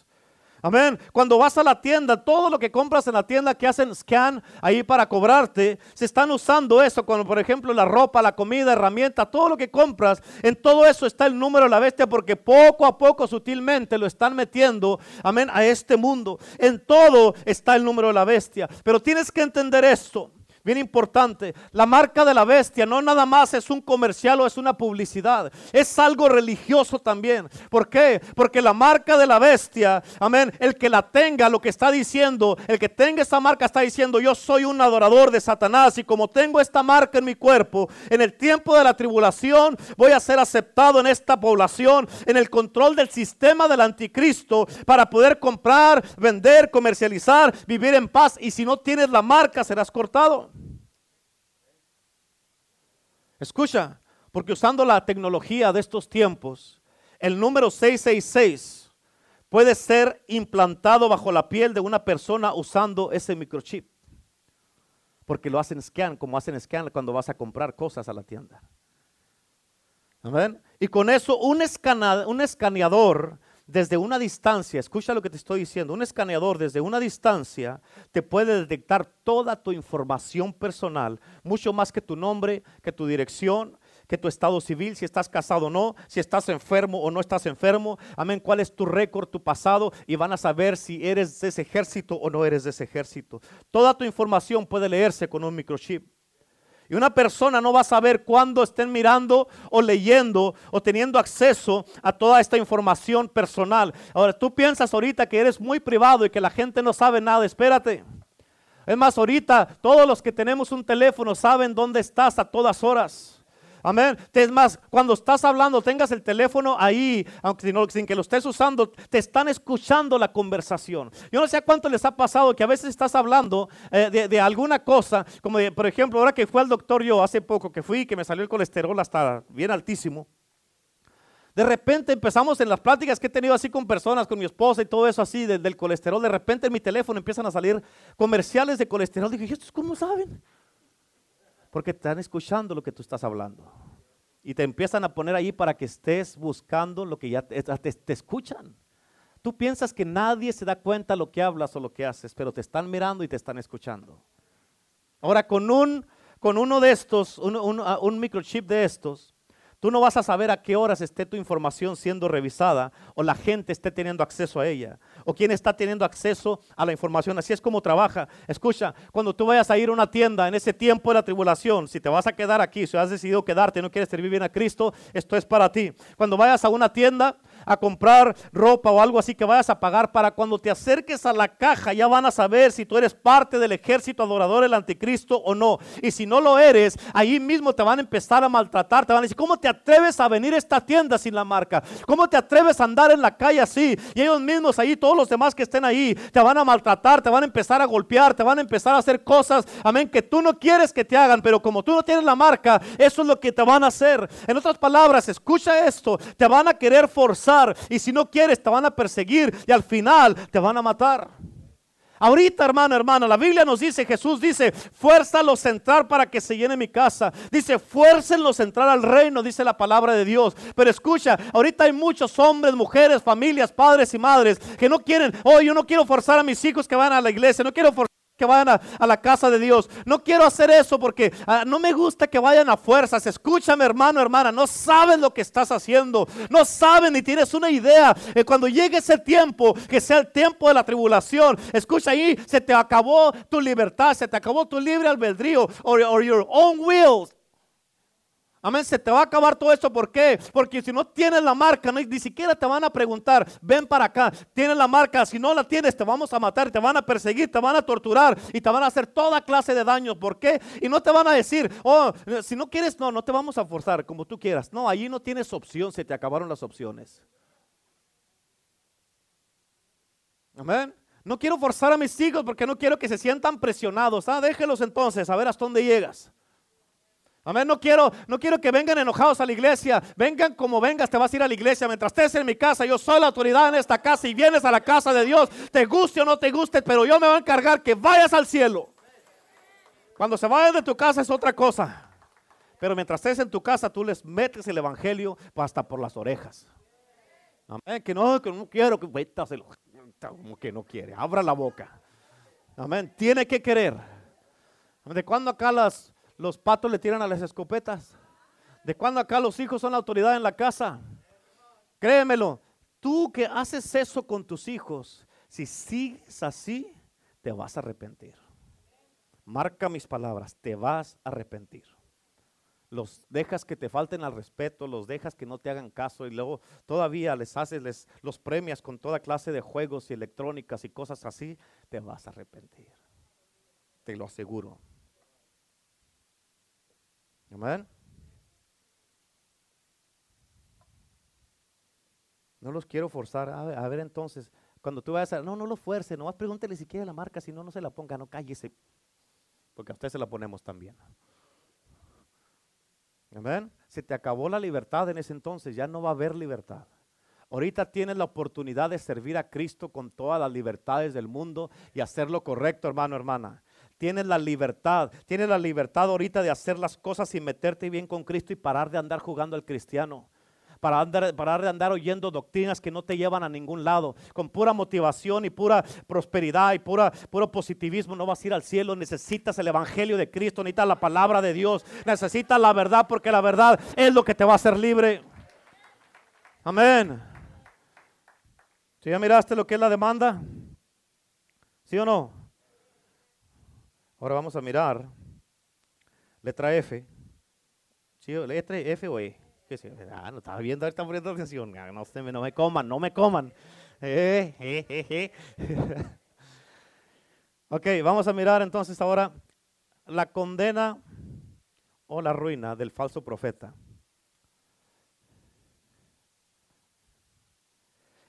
S1: Amén. Cuando vas a la tienda, todo lo que compras en la tienda que hacen scan ahí para cobrarte, se están usando eso. Cuando, por ejemplo, la ropa, la comida, herramienta, todo lo que compras, en todo eso está el número de la bestia porque poco a poco, sutilmente, lo están metiendo, amén, a este mundo. En todo está el número de la bestia. Pero tienes que entender esto. Bien importante, la marca de la bestia no nada más es un comercial o es una publicidad, es algo religioso también. ¿Por qué? Porque la marca de la bestia, amén, el que la tenga, lo que está diciendo, el que tenga esta marca está diciendo, yo soy un adorador de Satanás y como tengo esta marca en mi cuerpo, en el tiempo de la tribulación voy a ser aceptado en esta población, en el control del sistema del anticristo para poder comprar, vender, comercializar, vivir en paz y si no tienes la marca serás cortado. Escucha, porque usando la tecnología de estos tiempos, el número 666 puede ser implantado bajo la piel de una persona usando ese microchip. Porque lo hacen scan, como hacen scan cuando vas a comprar cosas a la tienda. Y con eso un, un escaneador desde una distancia, escucha lo que te estoy diciendo, un escaneador desde una distancia te puede detectar toda tu información personal, mucho más que tu nombre, que tu dirección, que tu estado civil, si estás casado o no, si estás enfermo o no estás enfermo, amén, cuál es tu récord, tu pasado, y van a saber si eres de ese ejército o no eres de ese ejército. Toda tu información puede leerse con un microchip. Y una persona no va a saber cuándo estén mirando o leyendo o teniendo acceso a toda esta información personal. Ahora, tú piensas ahorita que eres muy privado y que la gente no sabe nada. Espérate. Es más, ahorita todos los que tenemos un teléfono saben dónde estás a todas horas. Amén. Es más, cuando estás hablando, tengas el teléfono ahí, aunque sin que lo estés usando, te están escuchando la conversación. Yo no sé a cuánto les ha pasado que a veces estás hablando eh, de, alguna cosa, como por ejemplo, ahora que fue al doctor yo hace poco que fui, que me salió el colesterol hasta bien altísimo. De repente empezamos en las pláticas que he tenido así con personas, con mi esposa y todo eso así del, colesterol. De repente en mi teléfono empiezan a salir comerciales de colesterol. Dije, ¿estos cómo saben? Porque están escuchando lo que tú estás hablando. Y te empiezan a poner ahí para que estés buscando lo que ya te, te escuchan. Tú piensas que nadie se da cuenta lo que hablas o lo que haces, pero te están mirando y te están escuchando. Ahora, con, un, con uno de estos, un, un microchip de estos, Tú no vas a saber a qué horas esté tu información siendo revisada o la gente esté teniendo acceso a ella o quién está teniendo acceso a la información. Así es como trabaja. Escucha, cuando tú vayas a ir a una tienda en ese tiempo de la tribulación, si te vas a quedar aquí, si has decidido quedarte, no quieres servir bien a Cristo, esto es para ti. Cuando vayas a una tienda, a comprar ropa o algo así que vayas a pagar para cuando te acerques a la caja ya van a saber si tú eres parte del ejército adorador del anticristo o no. Y si no lo eres, ahí mismo te van a empezar a maltratar, te van a decir, ¿cómo te atreves a venir a esta tienda sin la marca? ¿Cómo te atreves a andar en la calle así? Y ellos mismos ahí, todos los demás que estén ahí, te van a maltratar, te van a empezar a golpear, te van a empezar a hacer cosas, amén, que tú no quieres que te hagan, pero como tú no tienes la marca, eso es lo que te van a hacer. En otras palabras, escucha esto, te van a querer forzar y si no quieres te van a perseguir y al final te van a matar. Ahorita, hermano, hermana, la Biblia nos dice, Jesús dice, fuérzalos a entrar para que se llene mi casa. Dice, fuércenlos a entrar al reino, dice la palabra de Dios. Pero escucha, ahorita hay muchos hombres, mujeres, familias, padres y madres que no quieren, oh, yo no quiero forzar a mis hijos que van a la iglesia, no quiero forzar que vayan a, la casa de Dios. No quiero hacer eso porque ah, no me gusta que vayan a fuerzas. Escúchame, hermano, hermana. No saben lo que estás haciendo. No saben ni tienes una idea. Eh, cuando llegue ese tiempo, que sea el tiempo de la tribulación, escucha ahí, se te acabó tu libertad, se te acabó tu libre albedrío, or your own will Amén, se te va a acabar todo esto. ¿Por qué? Porque si no tienes la marca, ni siquiera te van a preguntar, ven para acá, tienes la marca. Si no la tienes, te vamos a matar, te van a perseguir, te van a torturar y te van a hacer toda clase de daños. ¿Por qué? Y no te van a decir, oh, si no quieres, no, no te vamos a forzar como tú quieras. No, allí no tienes opción, se te acabaron las opciones. Amén. No quiero forzar a mis hijos porque no quiero que se sientan presionados. Ah, déjelos entonces, a ver hasta dónde llegas. Amén. No quiero, no quiero que vengan enojados a la iglesia. Vengan como vengas, te vas a ir a la iglesia. Mientras estés en mi casa, yo soy la autoridad en esta casa y vienes a la casa de Dios. Te guste o no te guste, pero yo me voy a encargar que vayas al cielo. Cuando se vayan de tu casa es otra cosa. Pero mientras estés en tu casa, tú les metes el evangelio hasta por las orejas. Amén. Que no, que no quiero, que como que no quiere. Abra la boca. Amén. Tiene que querer. ¿De cuándo acá las los patos le tiran a las escopetas. ¿De cuándo acá los hijos son la autoridad en la casa? Créemelo, tú que haces eso con tus hijos, si sigues así, te vas a arrepentir. Marca mis palabras, te vas a arrepentir. Los dejas que te falten al respeto, los dejas que no te hagan caso y luego todavía les haces, les, los premias con toda clase de juegos y electrónicas y cosas así, te vas a arrepentir. Te lo aseguro. Amén. No los quiero forzar. A ver, entonces, cuando tú vayas a... No, no lo fuerce, nomás pregúntele si quiere la marca, si no, no se la ponga, no cállese. Porque a usted se la ponemos también. Amén. Se te acabó la libertad en ese entonces, ya no va a haber libertad. Ahorita tienes la oportunidad de servir a Cristo con todas las libertades del mundo y hacer lo correcto, hermano, hermana. Tienes la libertad, tienes la libertad ahorita de hacer las cosas y meterte bien con Cristo y parar de andar jugando al cristiano. Para andar, parar de andar oyendo doctrinas que no te llevan a ningún lado. Con pura motivación y pura prosperidad y pura, puro positivismo no vas a ir al cielo. Necesitas el Evangelio de Cristo, necesitas la palabra de Dios, necesitas la verdad porque la verdad es lo que te va a hacer libre. Amén. ¿Si ya miraste lo que es la demanda? ¿Sí o no? Ahora vamos a mirar letra F. ¿Sí? ¿Letra F o E? Ah, no estaba viendo, está poniendo atención. Ah, no, me, no me coman, no me coman. Eh, eh, eh, [LAUGHS] ok, vamos a mirar entonces ahora la condena o la ruina del falso profeta.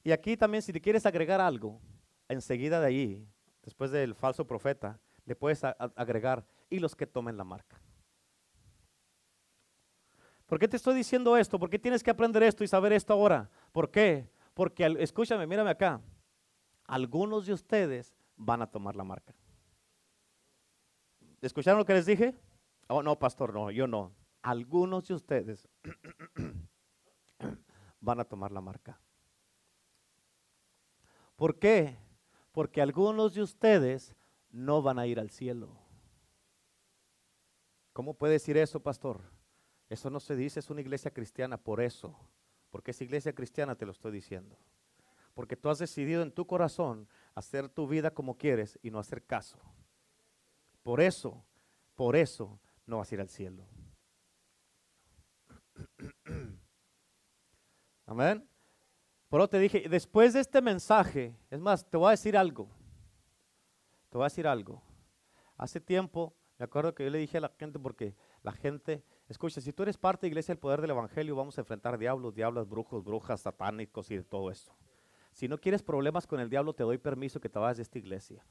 S1: Y aquí también si te quieres agregar algo, enseguida de ahí, después del falso profeta, le puedes agregar y los que tomen la marca. ¿Por qué te estoy diciendo esto? ¿Por qué tienes que aprender esto y saber esto ahora? ¿Por qué? Porque, escúchame, mírame acá. Algunos de ustedes van a tomar la marca. ¿Escucharon lo que les dije? Oh, no, pastor, no, yo no. Algunos de ustedes [CLEARS THROAT] van a tomar la marca. ¿Por qué? Porque algunos de ustedes no van a ir al cielo. ¿Cómo puede decir eso, pastor? Eso no se dice, es una iglesia cristiana, por eso. Porque es iglesia cristiana, te lo estoy diciendo. Porque tú has decidido en tu corazón hacer tu vida como quieres y no hacer caso. Por eso, por eso no vas a ir al cielo. [CLEARS THROAT] Amén. Por eso te dije, después de este mensaje, es más, te voy a decir algo. Te voy a decir algo. Hace tiempo, me acuerdo que yo le dije a la gente, porque la gente, escucha, si tú eres parte de Iglesia del Poder del Evangelio, vamos a enfrentar diablos, diablas, brujos, brujas, satánicos y de todo esto. Si no quieres problemas con el diablo, te doy permiso que te vayas de esta iglesia.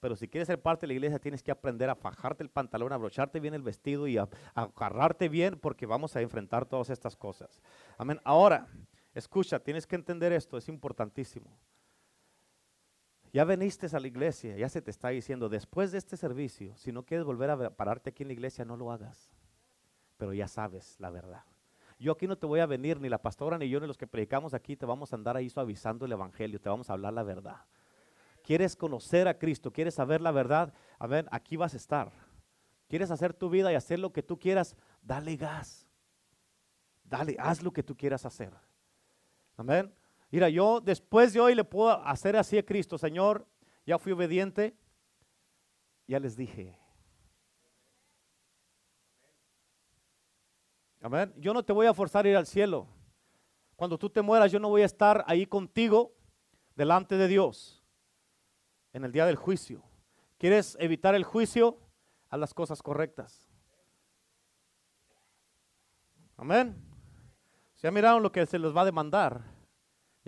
S1: Pero si quieres ser parte de la iglesia, tienes que aprender a fajarte el pantalón, a abrocharte bien el vestido y a, agarrarte bien, porque vamos a enfrentar todas estas cosas. Amén. Ahora, escucha, tienes que entender esto, es importantísimo. Ya veniste a la iglesia, ya se te está diciendo, después de este servicio, si no quieres volver a pararte aquí en la iglesia, no lo hagas. Pero ya sabes la verdad. Yo aquí no te voy a venir, ni la pastora, ni yo, ni los que predicamos aquí, te vamos a andar ahí suavizando el evangelio, te vamos a hablar la verdad. ¿Quieres conocer a Cristo? ¿Quieres saber la verdad? A ver, aquí vas a estar. ¿Quieres hacer tu vida y hacer lo que tú quieras? Dale gas. Dale, haz lo que tú quieras hacer. Amén. Mira, yo después de hoy le puedo hacer así a Cristo, Señor, ya fui obediente, ya les dije. Amén. Yo no te voy a forzar a ir al cielo. Cuando tú te mueras, yo no voy a estar ahí contigo delante de Dios en el día del juicio. ¿Quieres evitar el juicio? Haz las cosas correctas. Amén. Ya miraron lo que se les va a demandar.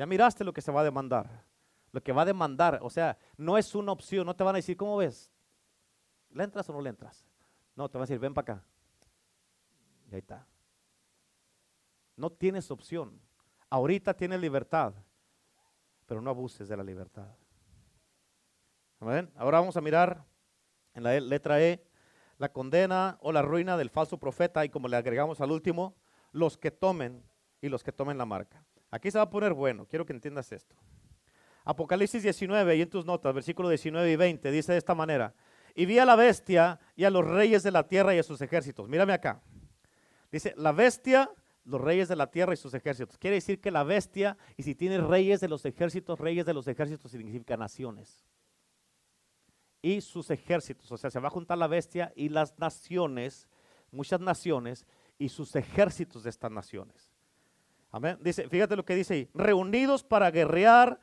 S1: Ya miraste lo que se va a demandar. Lo que va a demandar, o sea, no es una opción, no te van a decir, ¿cómo ves? ¿Le entras o no le entras? No, te van a decir, ven para acá. Y ahí está. No tienes opción. Ahorita tienes libertad, pero no abuses de la libertad. Ahora vamos a mirar en la letra E la condena o la ruina del falso profeta y como le agregamos al último, los que tomen y los que tomen la marca. Aquí se va a poner bueno, quiero que entiendas esto. Apocalipsis 19, y en tus notas, versículo 19 y 20, dice de esta manera, y vi a la bestia y a los reyes de la tierra y a sus ejércitos. Mírame acá. Dice, la bestia, los reyes de la tierra y sus ejércitos. Quiere decir que la bestia, y si tiene reyes de los ejércitos, reyes de los ejércitos significa naciones. Y sus ejércitos, o sea, se va a juntar la bestia y las naciones, muchas naciones, y sus ejércitos de estas naciones. Amén. Dice, fíjate lo que dice ahí, reunidos para guerrear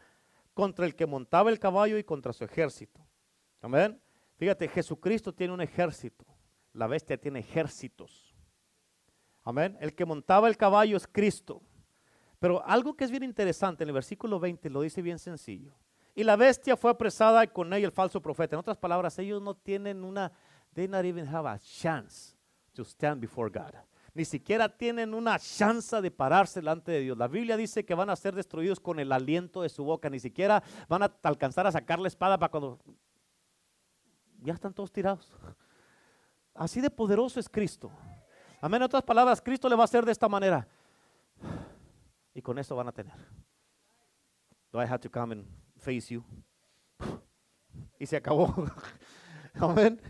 S1: contra el que montaba el caballo y contra su ejército. Amén. Fíjate, Jesucristo tiene un ejército, la bestia tiene ejércitos. Amén. El que montaba el caballo es Cristo. Pero algo que es bien interesante en el versículo 20 lo dice bien sencillo. Y la bestia fue apresada y con ella el falso profeta. En otras palabras, ellos no tienen una, they not even have a chance to stand before God ni siquiera tienen una chance de pararse delante de Dios. La Biblia dice que van a ser destruidos con el aliento de su boca, ni siquiera van a alcanzar a sacar la espada para cuando ya están todos tirados. Así de poderoso es Cristo. Amén. En otras palabras, Cristo le va a hacer de esta manera. Y con eso van a tener. Do I have to come and face you? Y se acabó. [LAUGHS] Amén.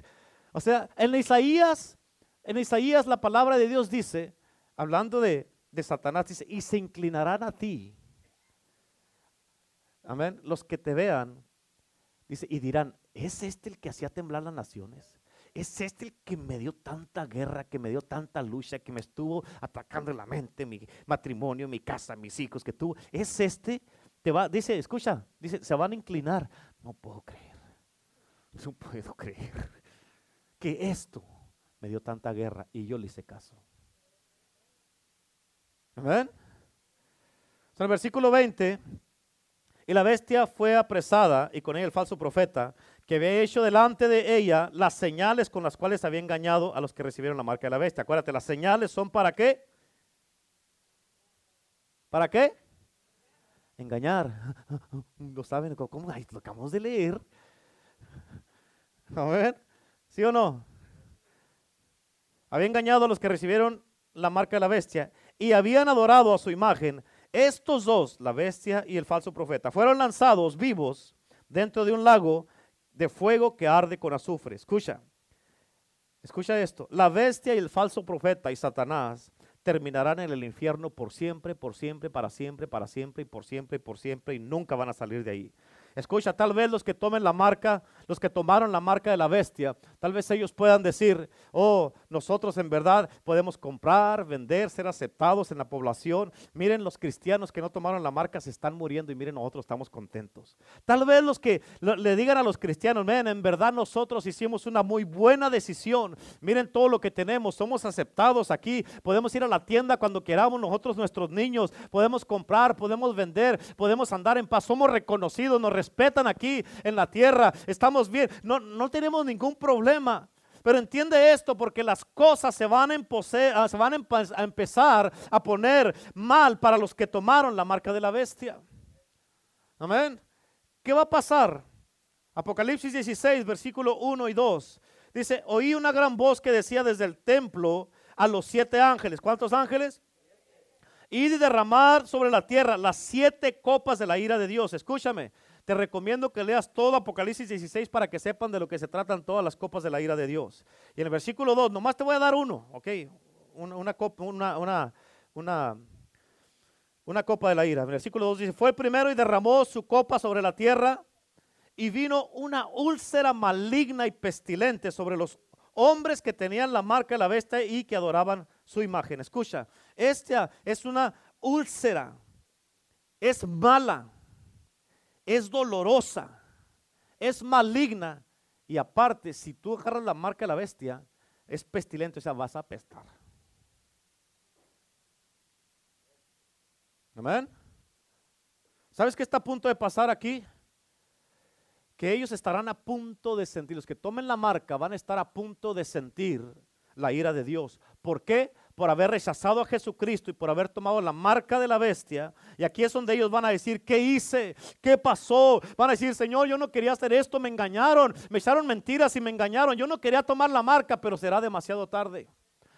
S1: O sea, en Isaías en Isaías la palabra de Dios dice, hablando de, Satanás, dice, y se inclinarán a ti. Amén. Los que te vean, dice, y dirán, ¿es este el que hacía temblar las naciones? ¿Es este el que me dio tanta guerra, que me dio tanta lucha, que me estuvo atacando la mente, mi matrimonio, mi casa, mis hijos, que tú, ¿es este? Te va, dice, escucha, dice, se van a inclinar. No puedo creer. No puedo creer que esto me dio tanta guerra y yo le hice caso. Amén. En el versículo 20, y la bestia fue apresada y con ella el falso profeta, que había hecho delante de ella las señales con las cuales había engañado a los que recibieron la marca de la bestia. Acuérdate, las señales son para qué? ¿Para qué? Engañar. [LAUGHS] ¿Lo saben? ¿Cómo? Ay, lo acabamos de leer. [LAUGHS] A ver, ¿sí o no? Había engañado a los que recibieron la marca de la bestia y habían adorado a su imagen. Estos dos, la bestia y el falso profeta, fueron lanzados vivos dentro de un lago de fuego que arde con azufre. Escucha, escucha esto. La bestia y el falso profeta y Satanás terminarán en el infierno por siempre, por siempre, para siempre, para siempre y por siempre y por siempre y nunca van a salir de ahí. Escucha, tal vez los que tomen la marca, los que tomaron la marca de la bestia, tal vez ellos puedan decir, oh, nosotros en verdad podemos comprar, vender, ser aceptados en la población. Miren, los cristianos que no tomaron la marca se están muriendo y miren, nosotros estamos contentos. Tal vez los que le digan a los cristianos, miren, en verdad nosotros hicimos una muy buena decisión. Miren todo lo que tenemos, somos aceptados aquí, podemos ir a la tienda cuando queramos, nosotros nuestros niños, podemos comprar, podemos vender, podemos andar en paz, somos reconocidos, nos respetan aquí en la tierra, estamos bien, no, no tenemos ningún problema. Pero entiende esto porque las cosas se van, a, ah, se van a empezar a poner mal para los que tomaron la marca de la bestia. Amén. ¿Qué va a pasar? Apocalipsis 16, versículo 1 y 2. Dice, oí una gran voz que decía desde el templo a los siete ángeles. ¿Cuántos ángeles? Y derramar sobre la tierra las siete copas de la ira de Dios. Escúchame, te recomiendo que leas todo Apocalipsis 16 para que sepan de lo que se tratan todas las copas de la ira de Dios. Y en el versículo 2, nomás te voy a dar uno, ¿ok? Una, copa, una, una, una, una copa de la ira. En el versículo 2 dice, fue el primero y derramó su copa sobre la tierra y vino una úlcera maligna y pestilente sobre los hombres que tenían la marca de la bestia y que adoraban su imagen. Escucha, esta es una úlcera, es mala es dolorosa, es maligna y aparte, si tú agarras la marca de la bestia, es pestilente, o sea, vas a apestar. Amén. ¿Sabes qué está a punto de pasar aquí? Que ellos estarán a punto de sentir, los que tomen la marca van a estar a punto de sentir la ira de Dios. ¿Por qué? Por haber rechazado a Jesucristo y por haber tomado la marca de la bestia. Y aquí es donde ellos van a decir, ¿qué hice? ¿Qué pasó? Van a decir, Señor, yo no quería hacer esto, me engañaron, me echaron mentiras y me engañaron. Yo no quería tomar la marca, pero será demasiado tarde.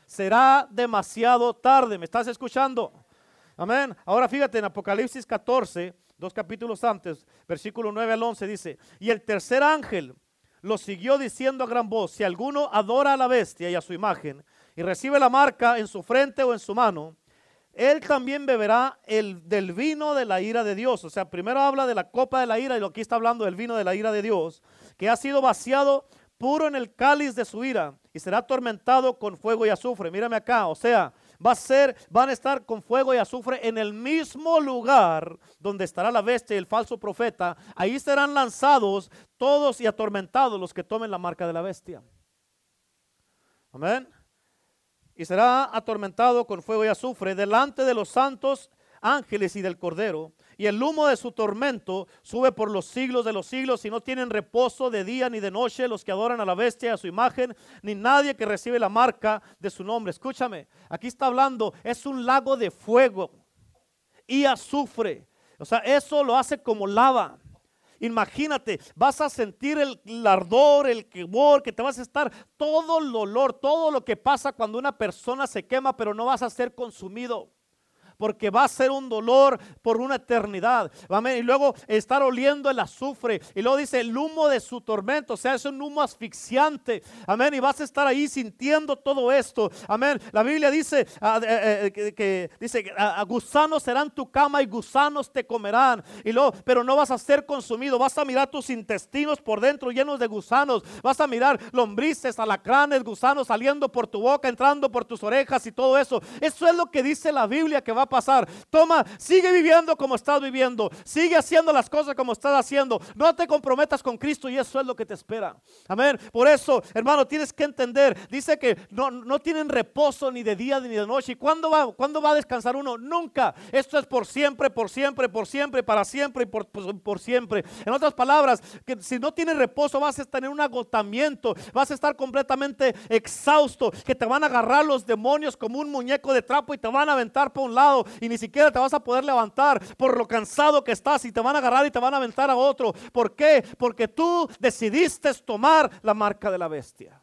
S1: Será demasiado tarde. ¿Me estás escuchando? Amén. Ahora fíjate en Apocalipsis 14, dos capítulos antes, versículo 9 al 11 dice, y el tercer ángel lo siguió diciendo a gran voz, si alguno adora a la bestia y a su imagen, y recibe la marca en su frente o en su mano, él también beberá el, del vino de la ira de Dios. O sea, primero habla de la copa de la ira y aquí está hablando del vino de la ira de Dios, que ha sido vaciado puro en el cáliz de su ira y será atormentado con fuego y azufre. Mírame acá, o sea, va a ser, van a estar con fuego y azufre en el mismo lugar donde estará la bestia y el falso profeta. Ahí serán lanzados todos y atormentados los que tomen la marca de la bestia. Amén y será atormentado con fuego y azufre delante de los santos ángeles y del Cordero. Y el humo de su tormento sube por los siglos de los siglos y no tienen reposo de día ni de noche los que adoran a la bestia y a su imagen, ni nadie que recibe la marca de su nombre. Escúchame, aquí está hablando, es un lago de fuego y azufre. O sea, eso lo hace como lava. Imagínate, vas a sentir el, ardor, el quemor, que te vas a estar todo el dolor, todo lo que pasa cuando una persona se quema, pero no vas a ser consumido porque va a ser un dolor por una eternidad. Amén. Y luego estar oliendo el azufre. Y luego dice el humo de su tormento. O sea, es un humo asfixiante. Amén. Y vas a estar ahí sintiendo todo esto. Amén. La Biblia dice ah, eh, eh, que, dice a, gusanos serán tu cama y gusanos te comerán. Y luego, pero no vas a ser consumido. Vas a mirar tus intestinos por dentro llenos de gusanos. Vas a mirar lombrices, alacranes, gusanos saliendo por tu boca, entrando por tus orejas y todo eso. Eso es lo que dice la Biblia que va a pasar. Toma, sigue viviendo como estás viviendo. Sigue haciendo las cosas como estás haciendo. No te comprometas con Cristo y eso es lo que te espera. Amén. Por eso, hermano, tienes que entender. Dice que no, no tienen reposo ni de día ni de noche. ¿Y cuándo va, cuándo va a descansar uno? Nunca. Esto es por siempre, por siempre, por siempre, para siempre y por, por, siempre. En otras palabras, que si no tienes reposo vas a tener un agotamiento. Vas a estar completamente exhausto. Que te van a agarrar los demonios como un muñeco de trapo y te van a aventar por un lado y ni siquiera te vas a poder levantar por lo cansado que estás y te van a agarrar y te van a aventar a otro. ¿Por qué? Porque tú decidiste tomar la marca de la bestia.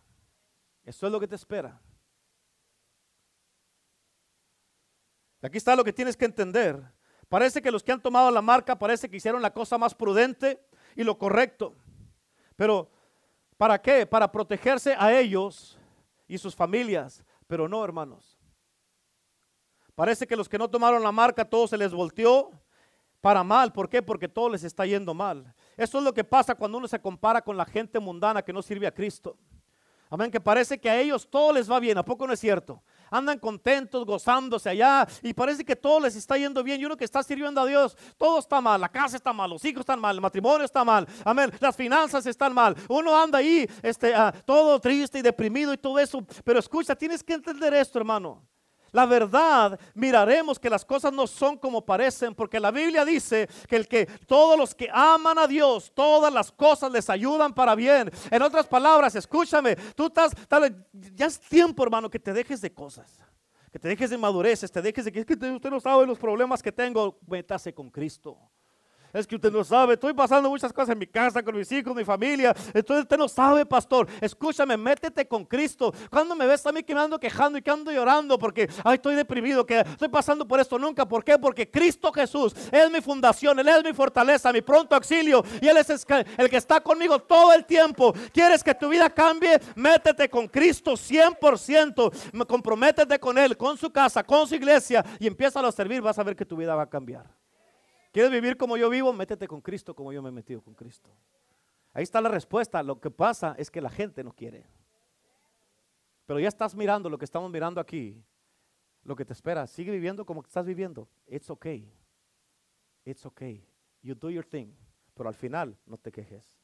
S1: Eso es lo que te espera. Aquí está lo que tienes que entender. Parece que los que han tomado la marca parece que hicieron la cosa más prudente y lo correcto. Pero ¿para qué? Para protegerse a ellos y sus familias. Pero no, hermanos. Parece que los que no tomaron la marca, todo se les volteó para mal. ¿Por qué? Porque todo les está yendo mal. Eso es lo que pasa cuando uno se compara con la gente mundana que no sirve a Cristo. Amén, que parece que a ellos todo les va bien. ¿A poco no es cierto? Andan contentos, gozándose allá y parece que todo les está yendo bien. Y uno que está sirviendo a Dios, todo está mal. La casa está mal, los hijos están mal, el matrimonio está mal. Amén, las finanzas están mal. Uno anda ahí este, ah, todo triste y deprimido y todo eso. Pero escucha, tienes que entender esto, hermano. La verdad, miraremos que las cosas no son como parecen, porque la Biblia dice que el que todos los que aman a Dios, todas las cosas les ayudan para bien. En otras palabras, escúchame, tú estás, ya es tiempo, hermano, que te dejes de cosas, que te dejes de madureces, te dejes de que, que usted no sabe los problemas que tengo, métase con Cristo. Es que usted no sabe, estoy pasando muchas cosas en mi casa, con mis hijos, mi familia. Entonces usted no sabe, pastor. Escúchame, métete con Cristo. Cuando me ves a mí que me ando quejando y que ando llorando porque ay, estoy deprimido, que estoy pasando por esto nunca. ¿Por qué? Porque Cristo Jesús es mi fundación, Él es mi fortaleza, mi pronto auxilio. Y Él es el que está conmigo todo el tiempo. ¿Quieres que tu vida cambie? Métete con Cristo 100%. Comprométete con Él, con su casa, con su iglesia y empieza a servir. Vas a ver que tu vida va a cambiar. ¿Quieres vivir como yo vivo? Métete con Cristo como yo me he metido con Cristo. Ahí está la respuesta. Lo que pasa es que la gente no quiere. Pero ya estás mirando lo que estamos mirando aquí. Lo que te espera. Sigue viviendo como estás viviendo. It's okay. It's okay. You do your thing. Pero al final no te quejes.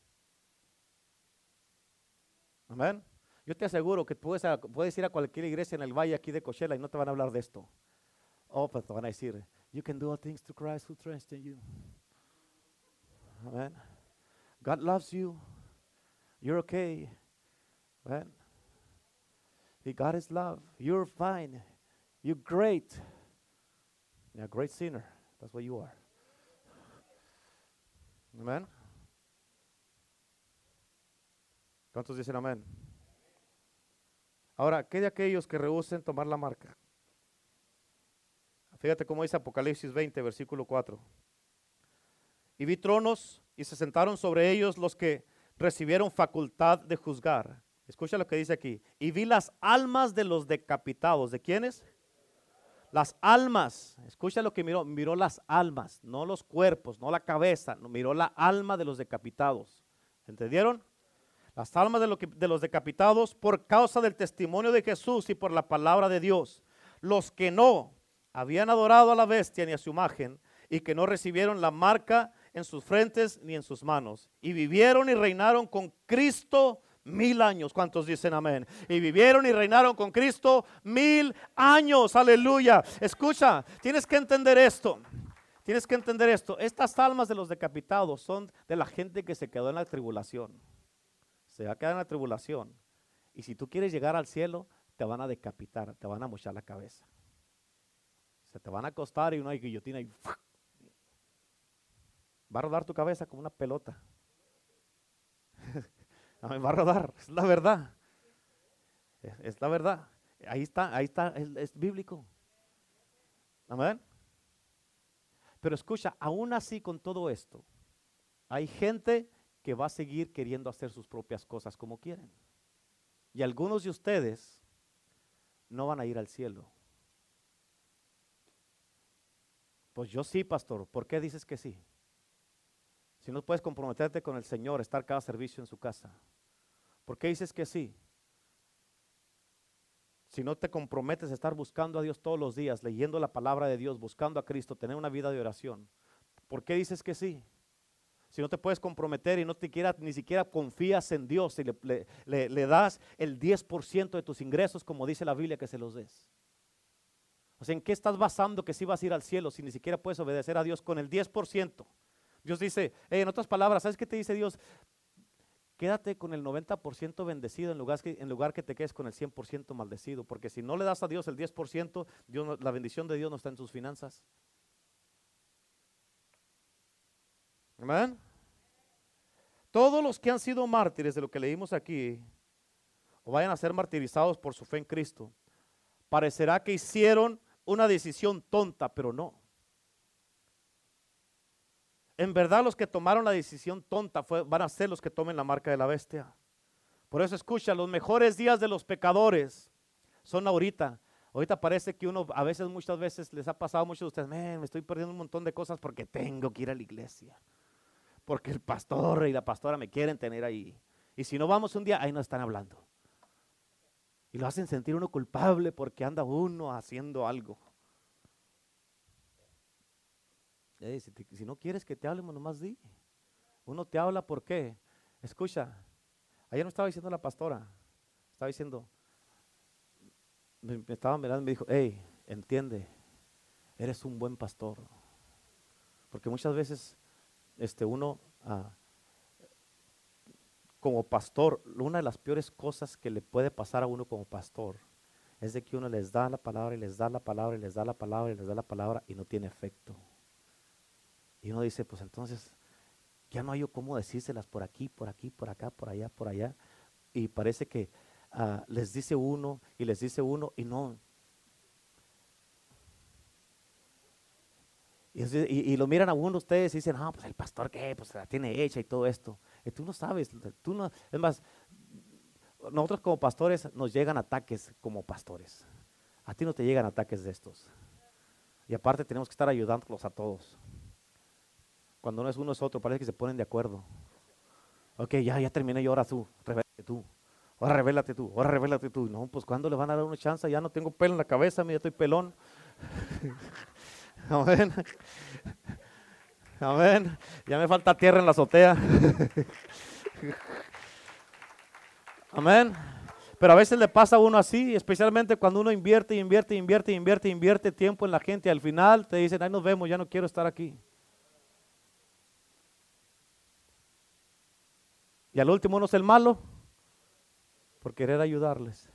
S1: Amén. Yo te aseguro que puedes, puedes ir a cualquier iglesia en el valle aquí de Coachella y no te van a hablar de esto. Oh, pues te van a decir, you can do all things through Christ who in you. Amen. God loves you. You're okay. Amen. God is love. You're fine. You're great. You're a great sinner. That's what you are. Amen. ¿Cuántos dicen amén? Ahora, ¿qué de aquellos que rehúsen tomar la marca? Fíjate cómo dice Apocalipsis 20, versículo 4. Y vi tronos y se sentaron sobre ellos los que recibieron facultad de juzgar. Escucha lo que dice aquí. Y vi las almas de los decapitados. ¿De quiénes? Las almas. Escucha lo que miró. Miró las almas, no los cuerpos, no la cabeza. miró la alma de los decapitados. ¿Entendieron? Las almas de, de los decapitados por causa del testimonio de Jesús y por la palabra de Dios. Los que no habían adorado a la bestia ni a su imagen y que no recibieron la marca en sus frentes ni en sus manos. Y vivieron y reinaron con Cristo mil años. ¿Cuántos dicen amén? Y vivieron y reinaron con Cristo mil años. Aleluya. Escucha, tienes que entender esto. Tienes que entender esto. Estas almas de los decapitados son de la gente que se quedó en la tribulación. Se va a quedar en la tribulación. Y si tú quieres llegar al cielo, te van a decapitar, te van a mochar la cabeza. Se te van a acostar y una guillotina y va a rodar tu cabeza como una pelota. [LAUGHS] va a rodar, es la verdad. Es, la verdad. Ahí está, ahí está, es, es bíblico. Amén. Pero escucha, aún así con todo esto, hay gente que va a seguir queriendo hacer sus propias cosas como quieren. Y algunos de ustedes no van a ir al cielo. Pues yo sí, pastor. ¿Por qué dices que sí? Si no puedes comprometerte con el Señor, estar cada servicio en su casa. ¿Por qué dices que sí? Si no te comprometes a estar buscando a Dios todos los días, leyendo la palabra de Dios, buscando a Cristo, tener una vida de oración. ¿Por qué dices que sí? Si no te puedes comprometer y no te quieras, ni siquiera confías en Dios y le, le das el 10% de tus ingresos, como dice la Biblia, que se los des. O sea, ¿en qué estás basando que si vas a ir al cielo si ni siquiera puedes obedecer a Dios con el 10%? Dios dice, en otras palabras, ¿sabes qué te dice Dios? quédate con el 90% bendecido en lugar, que, en lugar que te quedes con el 100% maldecido. Porque si no le das a Dios el 10%, Dios la bendición de Dios no está en tus finanzas. Amén. Todos los que han sido mártires de lo que leímos aquí, o vayan a ser martirizados por su fe en Cristo, parecerá que hicieron una decisión tonta, pero no. En verdad los que tomaron la decisión tonta van a ser los que tomen la marca de la bestia. Por eso escucha, los mejores días de los pecadores son ahorita. Ahorita parece que uno, a veces, muchas veces les ha pasado a muchos de ustedes, me estoy perdiendo un montón de cosas porque tengo que ir a la iglesia. Porque el pastor y la pastora me quieren tener ahí. Y si no vamos un día, ahí no están hablando. Y lo hacen sentir uno culpable porque anda uno haciendo algo. si, no quieres que te hablemos, nomás di. Uno te habla, ¿por qué? Escucha, ayer no estaba diciendo la pastora, estaba diciendo, me, estaba mirando y me dijo, hey, entiende, eres un buen pastor. Porque muchas veces este, uno, ah, como pastor, una de las peores cosas que le puede pasar a uno como pastor es de que uno les da la palabra y les da la palabra y les da la palabra y les da la palabra y no tiene efecto. Y uno dice, pues entonces, ya no hay cómo decírselas por aquí, por aquí, por acá, por allá, por allá. Y parece que ah, les dice uno y les dice uno y no. Y, lo miran a uno ustedes y dicen, ah, pues el pastor qué, pues la tiene hecha y todo esto. Y tú no sabes, tú no, es más, nosotros como pastores nos llegan ataques como pastores. A ti no te llegan ataques de estos. Y aparte tenemos que estar ayudándolos a todos. Cuando no es uno es otro, parece que se ponen de acuerdo. Ok, ya, ya terminé yo, ahora tú, revélate tú. Ahora revélate tú, ahora revélate tú. No, pues cuando le van a dar una chance, ya no tengo pelo en la cabeza, mira, estoy pelón. [LAUGHS] Amén. Amén. Ya me falta tierra en la azotea. Amén. Pero a veces le pasa a uno así, especialmente cuando uno invierte, invierte, invierte, invierte, invierte tiempo en la gente. Al final te dicen, ahí nos vemos, ya no quiero estar aquí. Y al último uno es el malo por querer ayudarles.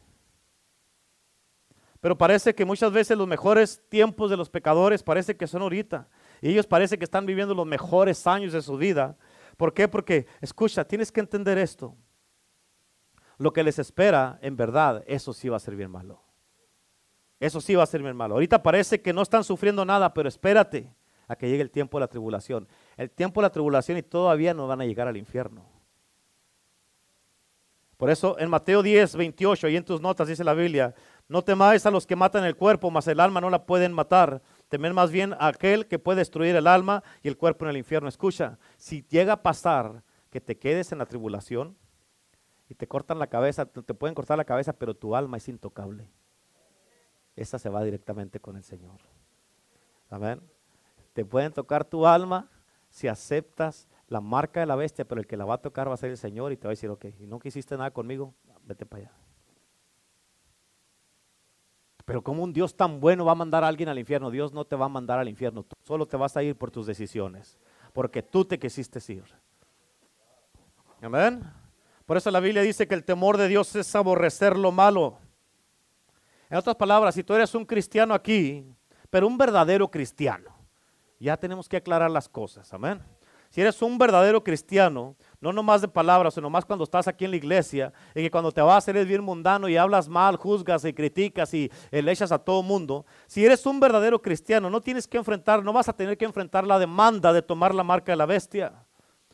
S1: Pero parece que muchas veces los mejores tiempos de los pecadores parece que son ahorita. Y ellos parece que están viviendo los mejores años de su vida. ¿Por qué? Porque, escucha, tienes que entender esto. Lo que les espera, en verdad, eso sí va a ser bien malo. Eso sí va a ser bien malo. Ahorita parece que no están sufriendo nada, pero espérate a que llegue el tiempo de la tribulación. El tiempo de la tribulación y todavía no van a llegar al infierno. Por eso en Mateo 10, 28, y en tus notas dice la Biblia, no temáis a los que matan el cuerpo, mas el alma no la pueden matar. Temed más bien a aquel que puede destruir el alma y el cuerpo en el infierno. Escucha, si llega a pasar que te quedes en la tribulación y te cortan la cabeza, te pueden cortar la cabeza, pero tu alma es intocable. Esa se va directamente con el Señor. Amén. Te pueden tocar tu alma si aceptas la marca de la bestia, pero el que la va a tocar va a ser el Señor y te va a decir, ok, y no quisiste nada conmigo, vete para allá. Pero como un Dios tan bueno va a mandar a alguien al infierno, Dios no te va a mandar al infierno, tú solo te vas a ir por tus decisiones, porque tú te quisiste ir. Amén. Por eso la Biblia dice que el temor de Dios es aborrecer lo malo. En otras palabras, si tú eres un cristiano aquí, pero un verdadero cristiano, ya tenemos que aclarar las cosas. Amén. Si eres un verdadero cristiano, no nomás de palabras, sino más cuando estás aquí en la iglesia, y que cuando te vas eres bien mundano y hablas mal, juzgas y criticas y le echas a todo mundo. Si eres un verdadero cristiano, no tienes que enfrentar, no vas a tener que enfrentar la demanda de tomar la marca de la bestia.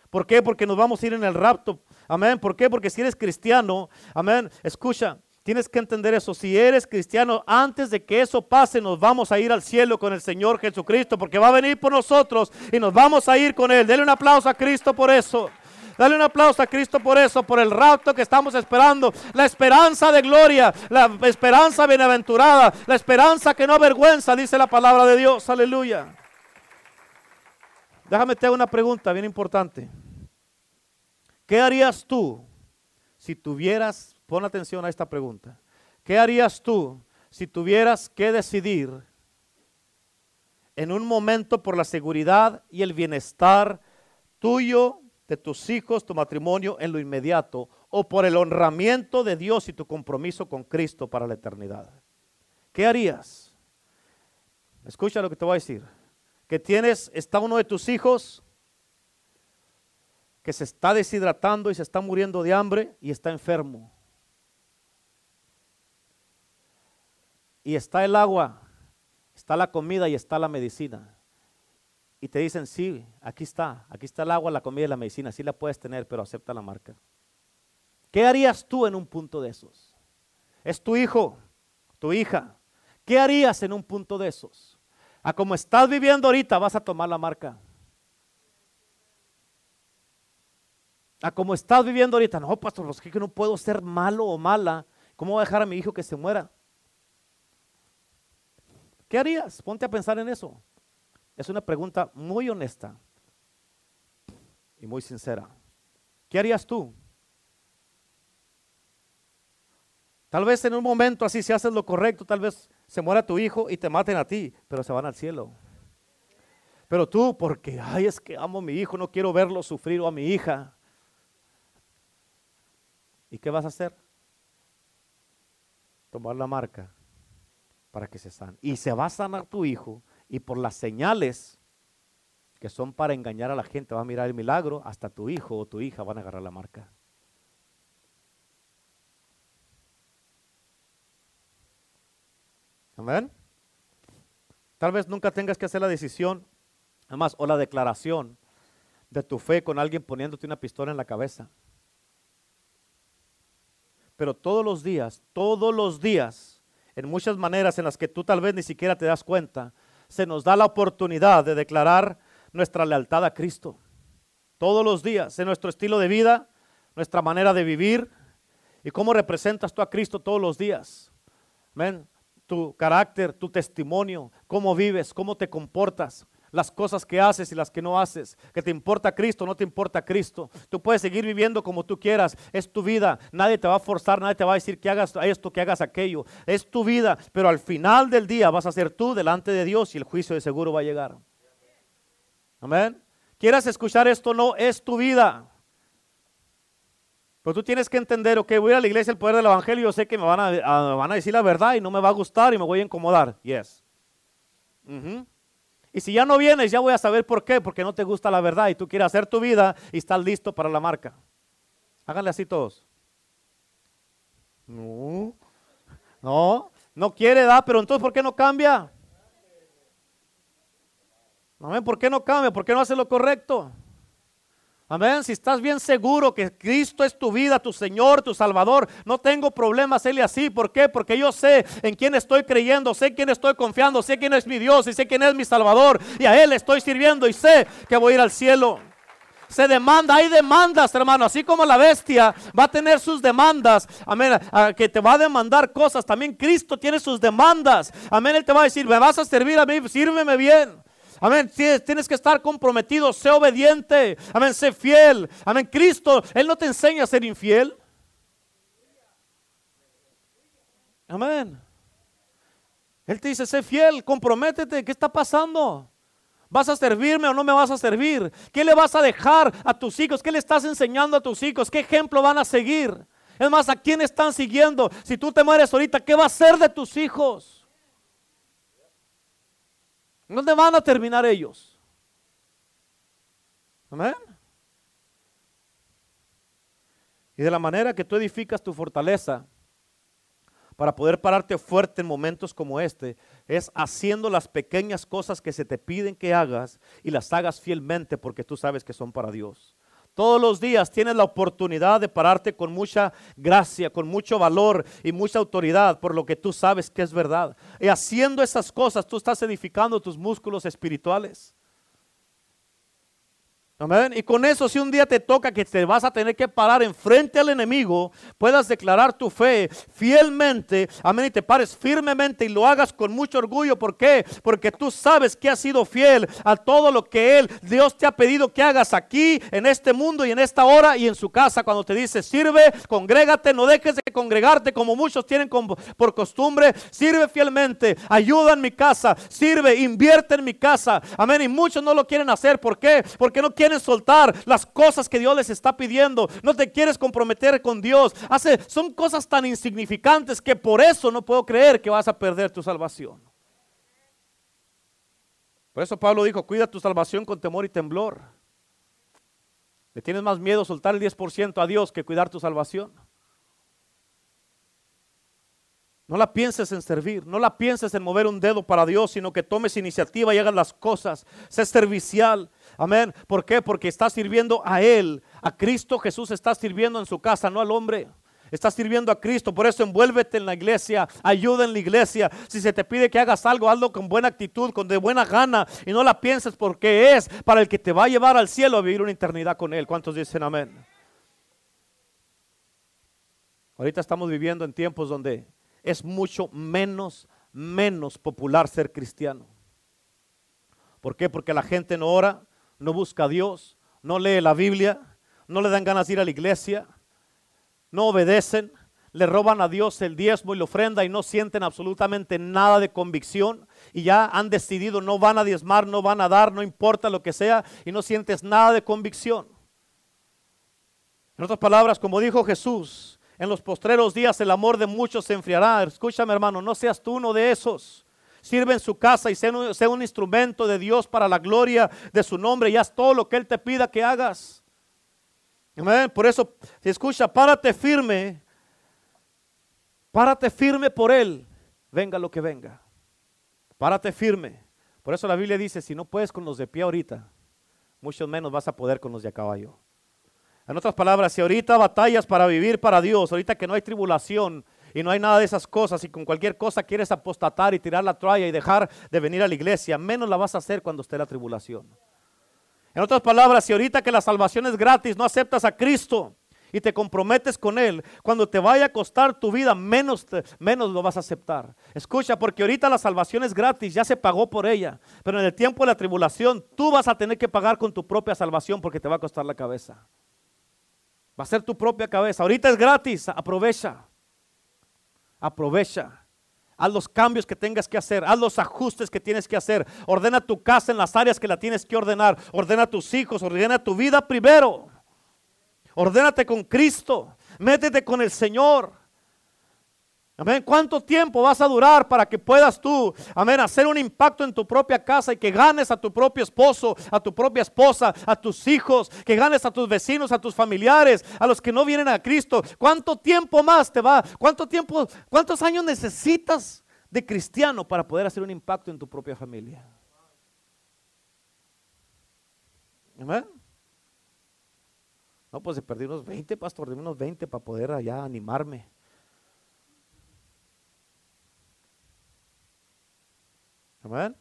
S1: ¿Por qué? Porque nos vamos a ir en el rapto. Amén. ¿Por qué? Porque si eres cristiano, amén, escucha, Tienes que entender eso. Si eres cristiano, antes de que eso pase, nos vamos a ir al cielo con el Señor Jesucristo, porque va a venir por nosotros y nos vamos a ir con Él. Dele un aplauso a Cristo por eso. Dale un aplauso a Cristo por eso, por el rapto que estamos esperando. La esperanza de gloria, la esperanza bienaventurada, la esperanza que no avergüenza, dice la palabra de Dios. Aleluya. Déjame te hago una pregunta bien importante. ¿Qué harías tú si tuvieras Pon atención a esta pregunta. ¿Qué harías tú si tuvieras que decidir en un momento por la seguridad y el bienestar tuyo de tus hijos, tu matrimonio en lo inmediato o por el honramiento de Dios y tu compromiso con Cristo para la eternidad. ¿Qué harías? Escucha lo que te voy a decir. Que tienes, está uno de tus hijos que se está deshidratando y se está muriendo de hambre y está enfermo. Y está el agua, está la comida y está la medicina. Y te dicen, sí, aquí está, aquí está el agua, la comida y la medicina, sí la puedes tener, pero acepta la marca. ¿Qué harías tú en un punto de esos? Es tu hijo, tu hija. ¿Qué harías en un punto de esos? A como estás viviendo ahorita vas a tomar la marca. a como estás viviendo ahorita. No, pastor, es que no puedo ser malo o mala. ¿Cómo voy a dejar a mi hijo que se muera? ¿Qué harías? Ponte a pensar en eso. Es una pregunta muy honesta y muy sincera. ¿Qué harías tú? Tal vez en un momento así, si haces lo correcto, tal vez se muera tu hijo y te maten a ti, pero se van al cielo. Pero tú, porque, ay, es que amo a mi hijo, no quiero verlo sufrir o a mi hija. ¿Y qué vas a hacer? Tomar la marca para que se sane. Y se va a sanar tu hijo y por las señales que son para engañar a la gente, va a mirar el milagro, hasta tu hijo o tu hija van a agarrar la marca. Amén. Tal vez nunca tengas que hacer la decisión, además, o la declaración de tu fe con alguien poniéndote una pistola en la cabeza. Pero todos los días, todos los días, en muchas maneras en las que tú tal vez ni siquiera te das cuenta, se nos da la oportunidad de declarar nuestra lealtad a Cristo. Todos los días, en nuestro estilo de vida, nuestra manera de vivir y cómo representas tú a Cristo todos los días. Amén. Tu carácter, tu testimonio, cómo vives, cómo te comportas las cosas que haces y las que no haces, que te importa Cristo, no te importa Cristo. Tú puedes seguir viviendo como tú quieras, es tu vida, nadie te va a forzar, nadie te va a decir que hagas esto, que hagas aquello, es tu vida, pero al final del día vas a ser tú delante de Dios y el juicio de seguro va a llegar. Amén. Quieras escuchar esto, no es tu vida. Pero tú tienes que entender, ok, voy a la iglesia, el poder del evangelio, yo sé que me van a, van a decir la verdad y no me va a gustar y me voy a incomodar. Yes. Y si ya no vienes, ya voy a saber por qué, porque no te gusta la verdad y tú quieres hacer tu vida y estás listo para la marca. Háganle así todos. No, no, no quiere dar, pero entonces ¿por qué no cambia? ¿Por qué no cambia? ¿Por qué no hace lo correcto? Amén. Si estás bien seguro que Cristo es tu vida, tu Señor, tu Salvador, no tengo problema hacerle así. ¿Por qué? Porque yo sé en quién estoy creyendo, sé en quién estoy confiando, sé quién es mi Dios y sé quién es mi Salvador. Y a Él estoy sirviendo y sé que voy a ir al cielo. Se demanda, hay demandas, hermano. Así como la bestia va a tener sus demandas, amén, que te va a demandar cosas. También Cristo tiene sus demandas. Amén, Él te va a decir, me vas a servir a mí, sírveme bien. Amén. Tienes que estar comprometido, sé obediente. Amén. Sé fiel. Amén. Cristo, Él no te enseña a ser infiel. Amén. Él te dice, sé fiel, comprométete. ¿Qué está pasando? ¿Vas a servirme o no me vas a servir? ¿Qué le vas a dejar a tus hijos? ¿Qué le estás enseñando a tus hijos? ¿Qué ejemplo van a seguir? Es más, ¿a quién están siguiendo? Si tú te mueres ahorita, ¿qué va a ser de tus hijos? ¿Dónde van a terminar ellos? Amén. Y de la manera que tú edificas tu fortaleza para poder pararte fuerte en momentos como este, es haciendo las pequeñas cosas que se te piden que hagas y las hagas fielmente porque tú sabes que son para Dios. Todos los días tienes la oportunidad de pararte con mucha gracia, con mucho valor y mucha autoridad por lo que tú sabes que es verdad. Y haciendo esas cosas tú estás edificando tus músculos espirituales. Amén. Y con eso, si un día te toca que te vas a tener que parar enfrente al enemigo, puedas declarar tu fe fielmente. Amén. Y te pares firmemente y lo hagas con mucho orgullo. ¿Por qué? Porque tú sabes que has sido fiel a todo lo que Él, Dios te ha pedido que hagas aquí, en este mundo y en esta hora y en su casa. Cuando te dice, sirve, congrégate, no dejes de congregarte como muchos tienen por costumbre, sirve fielmente, ayuda en mi casa, sirve, invierte en mi casa. Amén. Y muchos no lo quieren hacer. ¿Por qué? Porque no quieren soltar las cosas que Dios les está pidiendo. No te quieres comprometer con Dios. Hace, son cosas tan insignificantes que por eso no puedo creer que vas a perder tu salvación. Por eso Pablo dijo, cuida tu salvación con temor y temblor. ¿Le tienes más miedo soltar el 10% a Dios que cuidar tu salvación? No la pienses en servir, no la pienses en mover un dedo para Dios, sino que tomes iniciativa y hagas las cosas. Sé servicial. Amén. ¿Por qué? Porque estás sirviendo a Él. A Cristo Jesús está sirviendo en su casa, no al hombre. Estás sirviendo a Cristo, por eso envuélvete en la iglesia, ayuda en la iglesia. Si se te pide que hagas algo, hazlo con buena actitud, con de buena gana y no la pienses porque es para el que te va a llevar al cielo a vivir una eternidad con Él. ¿Cuántos dicen amén? Ahorita estamos viviendo en tiempos donde es mucho menos, menos popular ser cristiano. ¿Por qué? Porque la gente no ora, no busca a Dios, no lee la Biblia, no le dan ganas de ir a la iglesia, no obedecen, le roban a Dios el diezmo y la ofrenda y no sienten absolutamente nada de convicción y ya han decidido no van a diezmar, no van a dar, no importa lo que sea y no sientes nada de convicción. En otras palabras, como dijo Jesús, en los postreros días el amor de muchos se enfriará. Escúchame hermano, no seas tú uno de esos. Sirve en su casa y sea un, un instrumento de Dios para la gloria de su nombre y haz todo lo que Él te pida que hagas. Por eso, si escucha, párate firme, párate firme por Él, venga lo que venga. Párate firme. Por eso la Biblia dice, si no puedes con los de pie ahorita, mucho menos vas a poder con los de a caballo. En otras palabras, si ahorita batallas para vivir para Dios, ahorita que no hay tribulación y no hay nada de esas cosas y con cualquier cosa quieres apostatar y tirar la toalla y dejar de venir a la iglesia, menos la vas a hacer cuando esté la tribulación. En otras palabras, si ahorita que la salvación es gratis, no aceptas a Cristo y te comprometes con Él, cuando te vaya a costar tu vida, menos, menos lo vas a aceptar. Escucha, porque ahorita la salvación es gratis, ya se pagó por ella, pero en el tiempo de la tribulación tú vas a tener que pagar con tu propia salvación porque te va a costar la cabeza. Va a ser tu propia cabeza. Ahorita es gratis, aprovecha. Aprovecha. Haz los cambios que tengas que hacer, haz los ajustes que tienes que hacer. Ordena tu casa en las áreas que la tienes que ordenar. Ordena tus hijos, ordena tu vida primero. Ordénate con Cristo, métete con el Señor. Amén. ¿Cuánto tiempo vas a durar para que puedas tú, amén, hacer un impacto en tu propia casa y que ganes a tu propio esposo, a tu propia esposa, a tus hijos, que ganes a tus vecinos, a tus familiares, a los que no vienen a Cristo? ¿Cuánto tiempo más te va? ¿Cuánto tiempo, cuántos años necesitas de cristiano para poder hacer un impacto en tu propia familia? Amén. No, pues perdí unos 20, pastor, de unos 20 para poder allá animarme. Amén.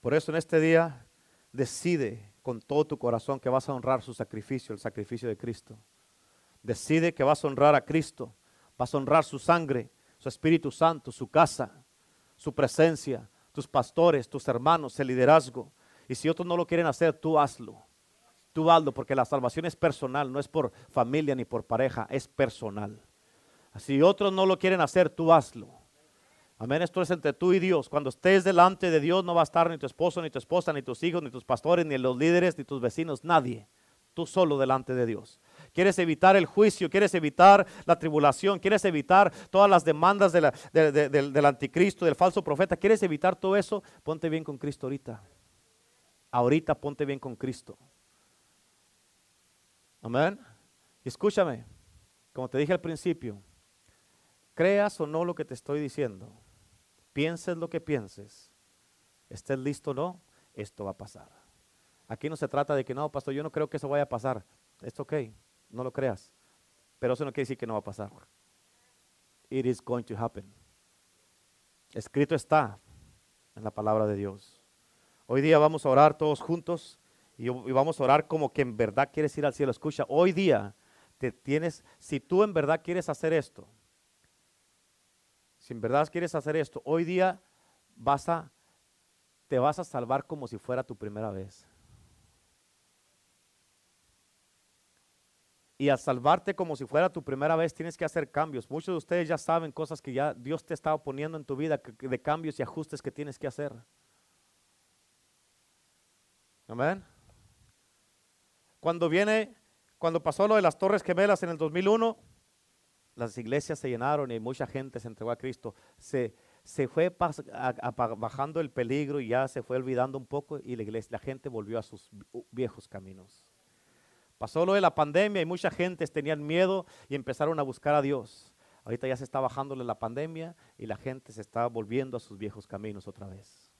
S1: Por eso en este día decide con todo tu corazón que vas a honrar su sacrificio, el sacrificio de Cristo. Decide que vas a honrar a Cristo, vas a honrar su sangre, su Espíritu Santo, su casa, su presencia, tus pastores, tus hermanos, el liderazgo. Y si otros no lo quieren hacer, tú hazlo. Tú hazlo porque la salvación es personal, no es por familia ni por pareja, es personal. Si otros no lo quieren hacer, tú hazlo. Amén, esto es entre tú y Dios. Cuando estés delante de Dios no va a estar ni tu esposo, ni tu esposa, ni tus hijos, ni tus pastores, ni los líderes, ni tus vecinos, nadie. Tú solo delante de Dios. Quieres evitar el juicio, quieres evitar la tribulación, quieres evitar todas las demandas del anticristo, del falso profeta. ¿Quieres evitar todo eso? Ponte bien con Cristo ahorita. Ahorita ponte bien con Cristo. Amén. escúchame, como te dije al principio, creas o no lo que te estoy diciendo, pienses lo que pienses, estés listo o no, esto va a pasar. Aquí no se trata de que no, pastor, yo no creo que eso vaya a pasar. Es ok, no lo creas. Pero eso no quiere decir que no va a pasar. It is going to happen. Escrito está en la palabra de Dios. Hoy día vamos a orar todos juntos y, y vamos a orar como que en verdad quieres ir al cielo. Escucha, hoy día te tienes, si tú en verdad quieres hacer esto, en verdad quieres hacer esto, hoy día vas a, te vas a salvar como si fuera tu primera vez. Y al salvarte como si fuera tu primera vez, tienes que hacer cambios. Muchos de ustedes ya saben cosas que ya Dios te estaba poniendo en tu vida, de cambios y ajustes que tienes que hacer. Amén. Cuando viene, cuando pasó lo de las Torres Gemelas en el 2001, las iglesias se llenaron y mucha gente se entregó a Cristo. Se, se fue bajando el peligro y ya se fue olvidando un poco y la, iglesia, la gente volvió a sus viejos caminos. Pasó lo de la pandemia y mucha gente tenían miedo y empezaron a buscar a Dios. Ahorita ya se está bajándole la pandemia y la gente se está volviendo a sus viejos caminos otra vez.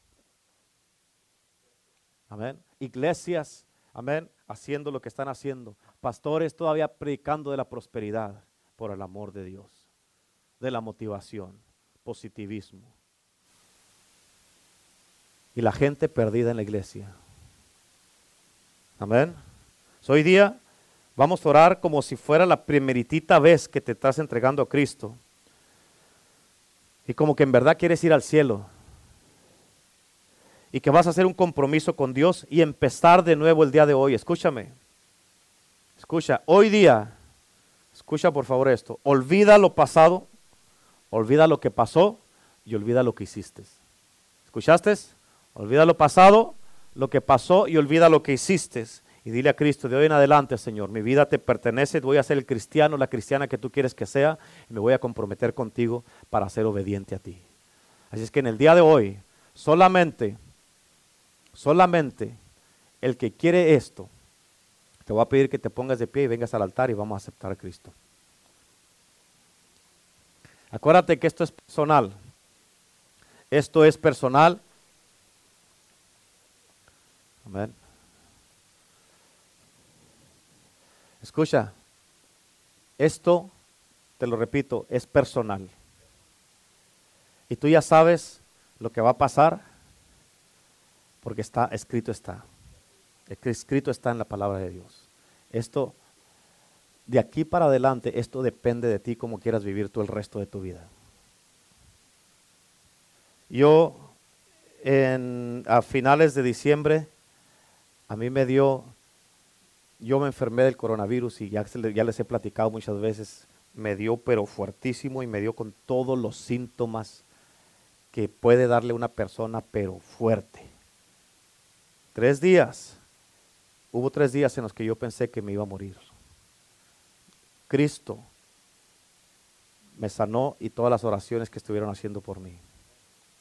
S1: Amén. Iglesias, amén, haciendo lo que están haciendo. Pastores todavía predicando de la prosperidad por el amor de Dios, de la motivación, positivismo. Y la gente perdida en la iglesia. Amén. Hoy día vamos a orar como si fuera la primeritita vez que te estás entregando a Cristo. Y como que en verdad quieres ir al cielo. Y que vas a hacer un compromiso con Dios y empezar de nuevo el día de hoy. Escúchame. Escucha, hoy día, escucha por favor esto. Olvida lo pasado, olvida lo que pasó y olvida lo que hiciste. ¿Escuchaste? Olvida lo pasado, lo que pasó y olvida lo que hiciste y dile a Cristo, de hoy en adelante, Señor, mi vida te pertenece, voy a ser el cristiano, la cristiana que tú quieres que sea, y me voy a comprometer contigo para ser obediente a ti. Así es que en el día de hoy, solamente, solamente el que quiere esto, te voy a pedir que te pongas de pie y vengas al altar y vamos a aceptar a Cristo. Acuérdate que esto es personal. Esto es personal. Amén. Escucha, esto, te lo repito, es personal. Y tú ya sabes lo que va a pasar porque está escrito está. Escrito está en la palabra de Dios. Esto, de aquí para adelante, esto depende de ti cómo quieras vivir tú el resto de tu vida. Yo, a finales de diciembre, a mí me dio yo me enfermé del coronavirus y ya, ya les he platicado muchas veces, me dio pero fuertísimo y me dio con todos los síntomas que puede darle una persona pero fuerte. Tres días, hubo tres días en los que yo pensé que me iba a morir. Cristo me sanó y todas las oraciones que estuvieron haciendo por mí.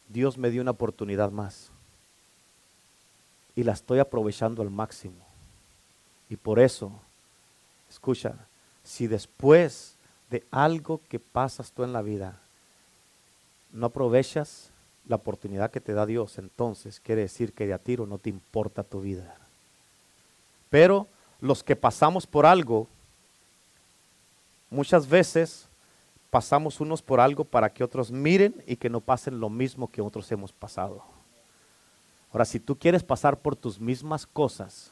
S1: Dios me dio una oportunidad más y la estoy aprovechando al máximo. Y por eso, escucha, si después de algo que pasas tú en la vida, no aprovechas la oportunidad que te da Dios, entonces quiere decir que de a tiro no te importa tu vida. Pero los que pasamos por algo, muchas veces pasamos unos por algo para que otros miren y que no pasen lo mismo que otros hemos pasado. Ahora, si tú quieres pasar por tus mismas cosas,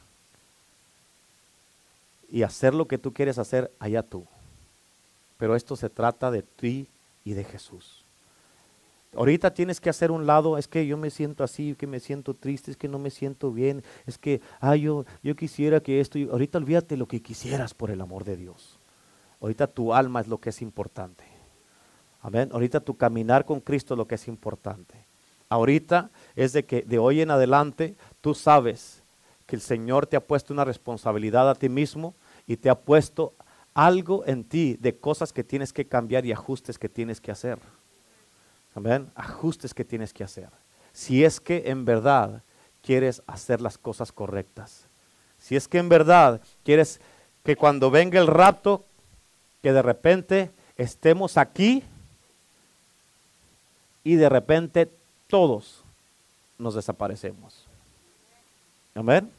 S1: y hacer lo que tú quieres hacer, allá tú. Pero esto se trata de ti y de Jesús. Ahorita tienes que hacer un lado, es que yo me siento así, que me siento triste, es que no me siento bien, es que, ay, yo, yo quisiera que esto, ahorita olvídate lo que quisieras por el amor de Dios. Ahorita tu alma es lo que es importante. Amén. Ahorita tu caminar con Cristo es lo que es importante. Ahorita es de que de hoy en adelante tú sabes que el Señor te ha puesto una responsabilidad a ti mismo y te ha puesto algo en ti de cosas que tienes que cambiar y ajustes que tienes que hacer. Amén. Ajustes que tienes que hacer. Si es que en verdad quieres hacer las cosas correctas. Si es que en verdad quieres que cuando venga el rapto, que de repente estemos aquí y de repente todos nos desaparecemos. Amén.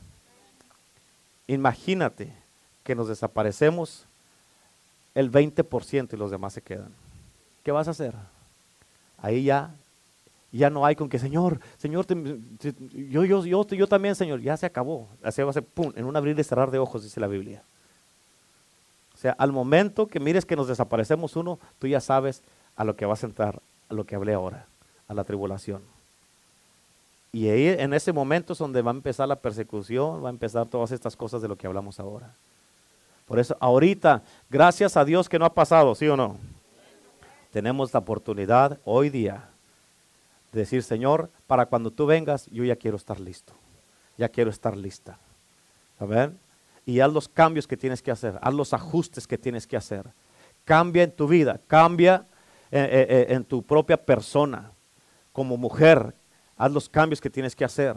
S1: Imagínate que nos desaparecemos el 20% y los demás se quedan. ¿Qué vas a hacer? Ahí ya, ya no hay con que, Señor, Señor, yo, yo, yo, yo también, Señor, ya se acabó. Así va a ser, pum, en un abrir y cerrar de ojos, dice la Biblia. O sea, al momento que mires que nos desaparecemos uno, tú ya sabes a lo que vas a entrar, a lo que hablé ahora, a la tribulación. Y ahí en ese momento es donde va a empezar la persecución, va a empezar todas estas cosas de lo que hablamos ahora. Por eso ahorita, gracias a Dios que no ha pasado, ¿sí o no? Tenemos la oportunidad hoy día de decir, Señor, para cuando tú vengas, yo ya quiero estar listo. Ya quiero estar lista. ¿Amén? Y haz los cambios que tienes que hacer, haz los ajustes que tienes que hacer. Cambia en tu vida, cambia en, eh, eh, en tu propia persona. Como mujer, haz los cambios que tienes que hacer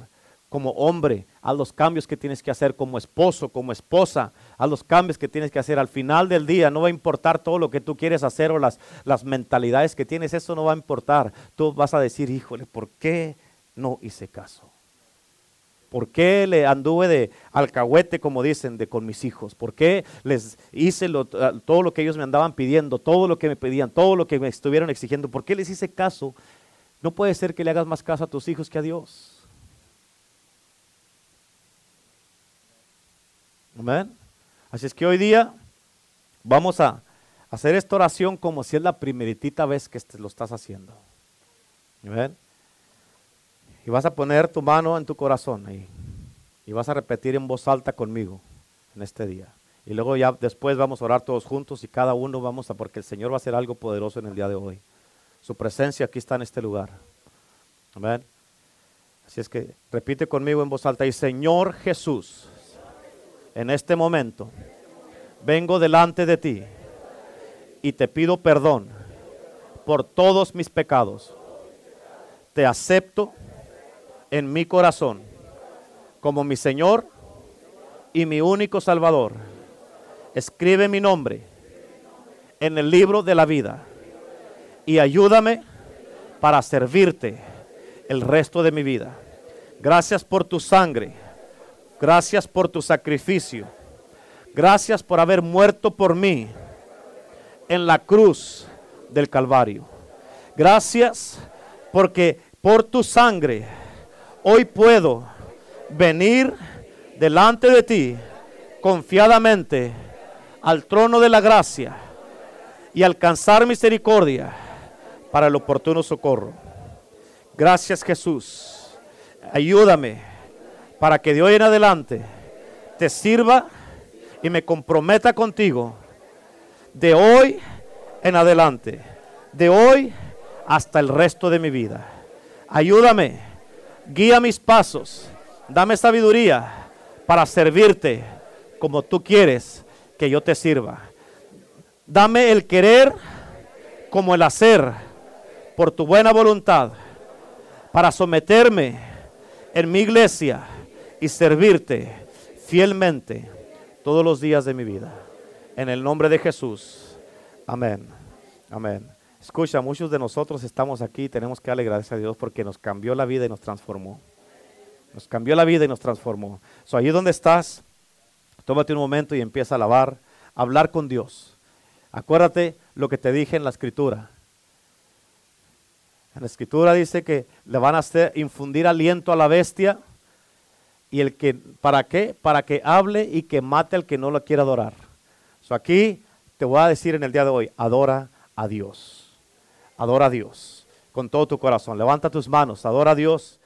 S1: como hombre, haz los cambios que tienes que hacer como esposo, como esposa, haz los cambios que tienes que hacer. Al final del día no va a importar todo lo que tú quieres hacer o las, las mentalidades que tienes, eso no va a importar. Tú vas a decir, híjole, ¿por qué no hice caso? ¿Por qué le anduve de alcahuete, como dicen, de con mis hijos? ¿Por qué les hice todo lo que ellos me andaban pidiendo, todo lo que me pedían, todo lo que me estuvieron exigiendo? ¿Por qué les hice caso? No puede ser que le hagas más caso a tus hijos que a Dios. Amén. Así es que hoy día vamos a hacer esta oración como si es la primeritita vez que lo estás haciendo. Amén. Y vas a poner tu mano en tu corazón ahí. Y vas a repetir en voz alta conmigo en este día. Y luego ya después vamos a orar todos juntos y cada uno vamos a, porque el Señor va a hacer algo poderoso en el día de hoy. Su presencia aquí está en este lugar. Amén. Así es que repite conmigo en voz alta y Señor Jesús en este momento vengo delante de ti y te pido perdón por todos mis pecados. Te acepto en mi corazón como mi Señor y mi único Salvador. Escribe mi nombre en el libro de la vida y ayúdame para servirte el resto de mi vida. Gracias por tu sangre Gracias por tu sacrificio. Gracias por haber muerto por mí en la cruz del Calvario. Gracias porque por tu sangre hoy puedo venir delante de ti confiadamente al trono de la gracia y alcanzar misericordia para el oportuno socorro. Gracias Jesús. Ayúdame para que de hoy en adelante te sirva y me comprometa contigo de hoy en adelante, de hoy hasta el resto de mi vida. Ayúdame, guía mis pasos, dame sabiduría para servirte como tú quieres que yo te sirva. Dame el querer como el hacer por tu buena voluntad para someterme en mi iglesia y servirte fielmente todos los días de mi vida. En el nombre de Jesús. Amén. Amén. Escucha, muchos de nosotros estamos aquí y tenemos que darle gracias a Dios porque nos cambió la vida y nos transformó. Nos cambió la vida y nos transformó. So, ahí donde estás, tómate un momento y empieza a alabar, a hablar con Dios. Acuérdate lo que te dije en la escritura. En la escritura dice que le van a hacer infundir aliento a la bestia y el que, ¿para qué? Para que hable y que mate al que no lo quiera adorar. So aquí te voy a decir en el día de hoy, adora a Dios. Adora a Dios con todo tu corazón. Levanta tus manos, adora a Dios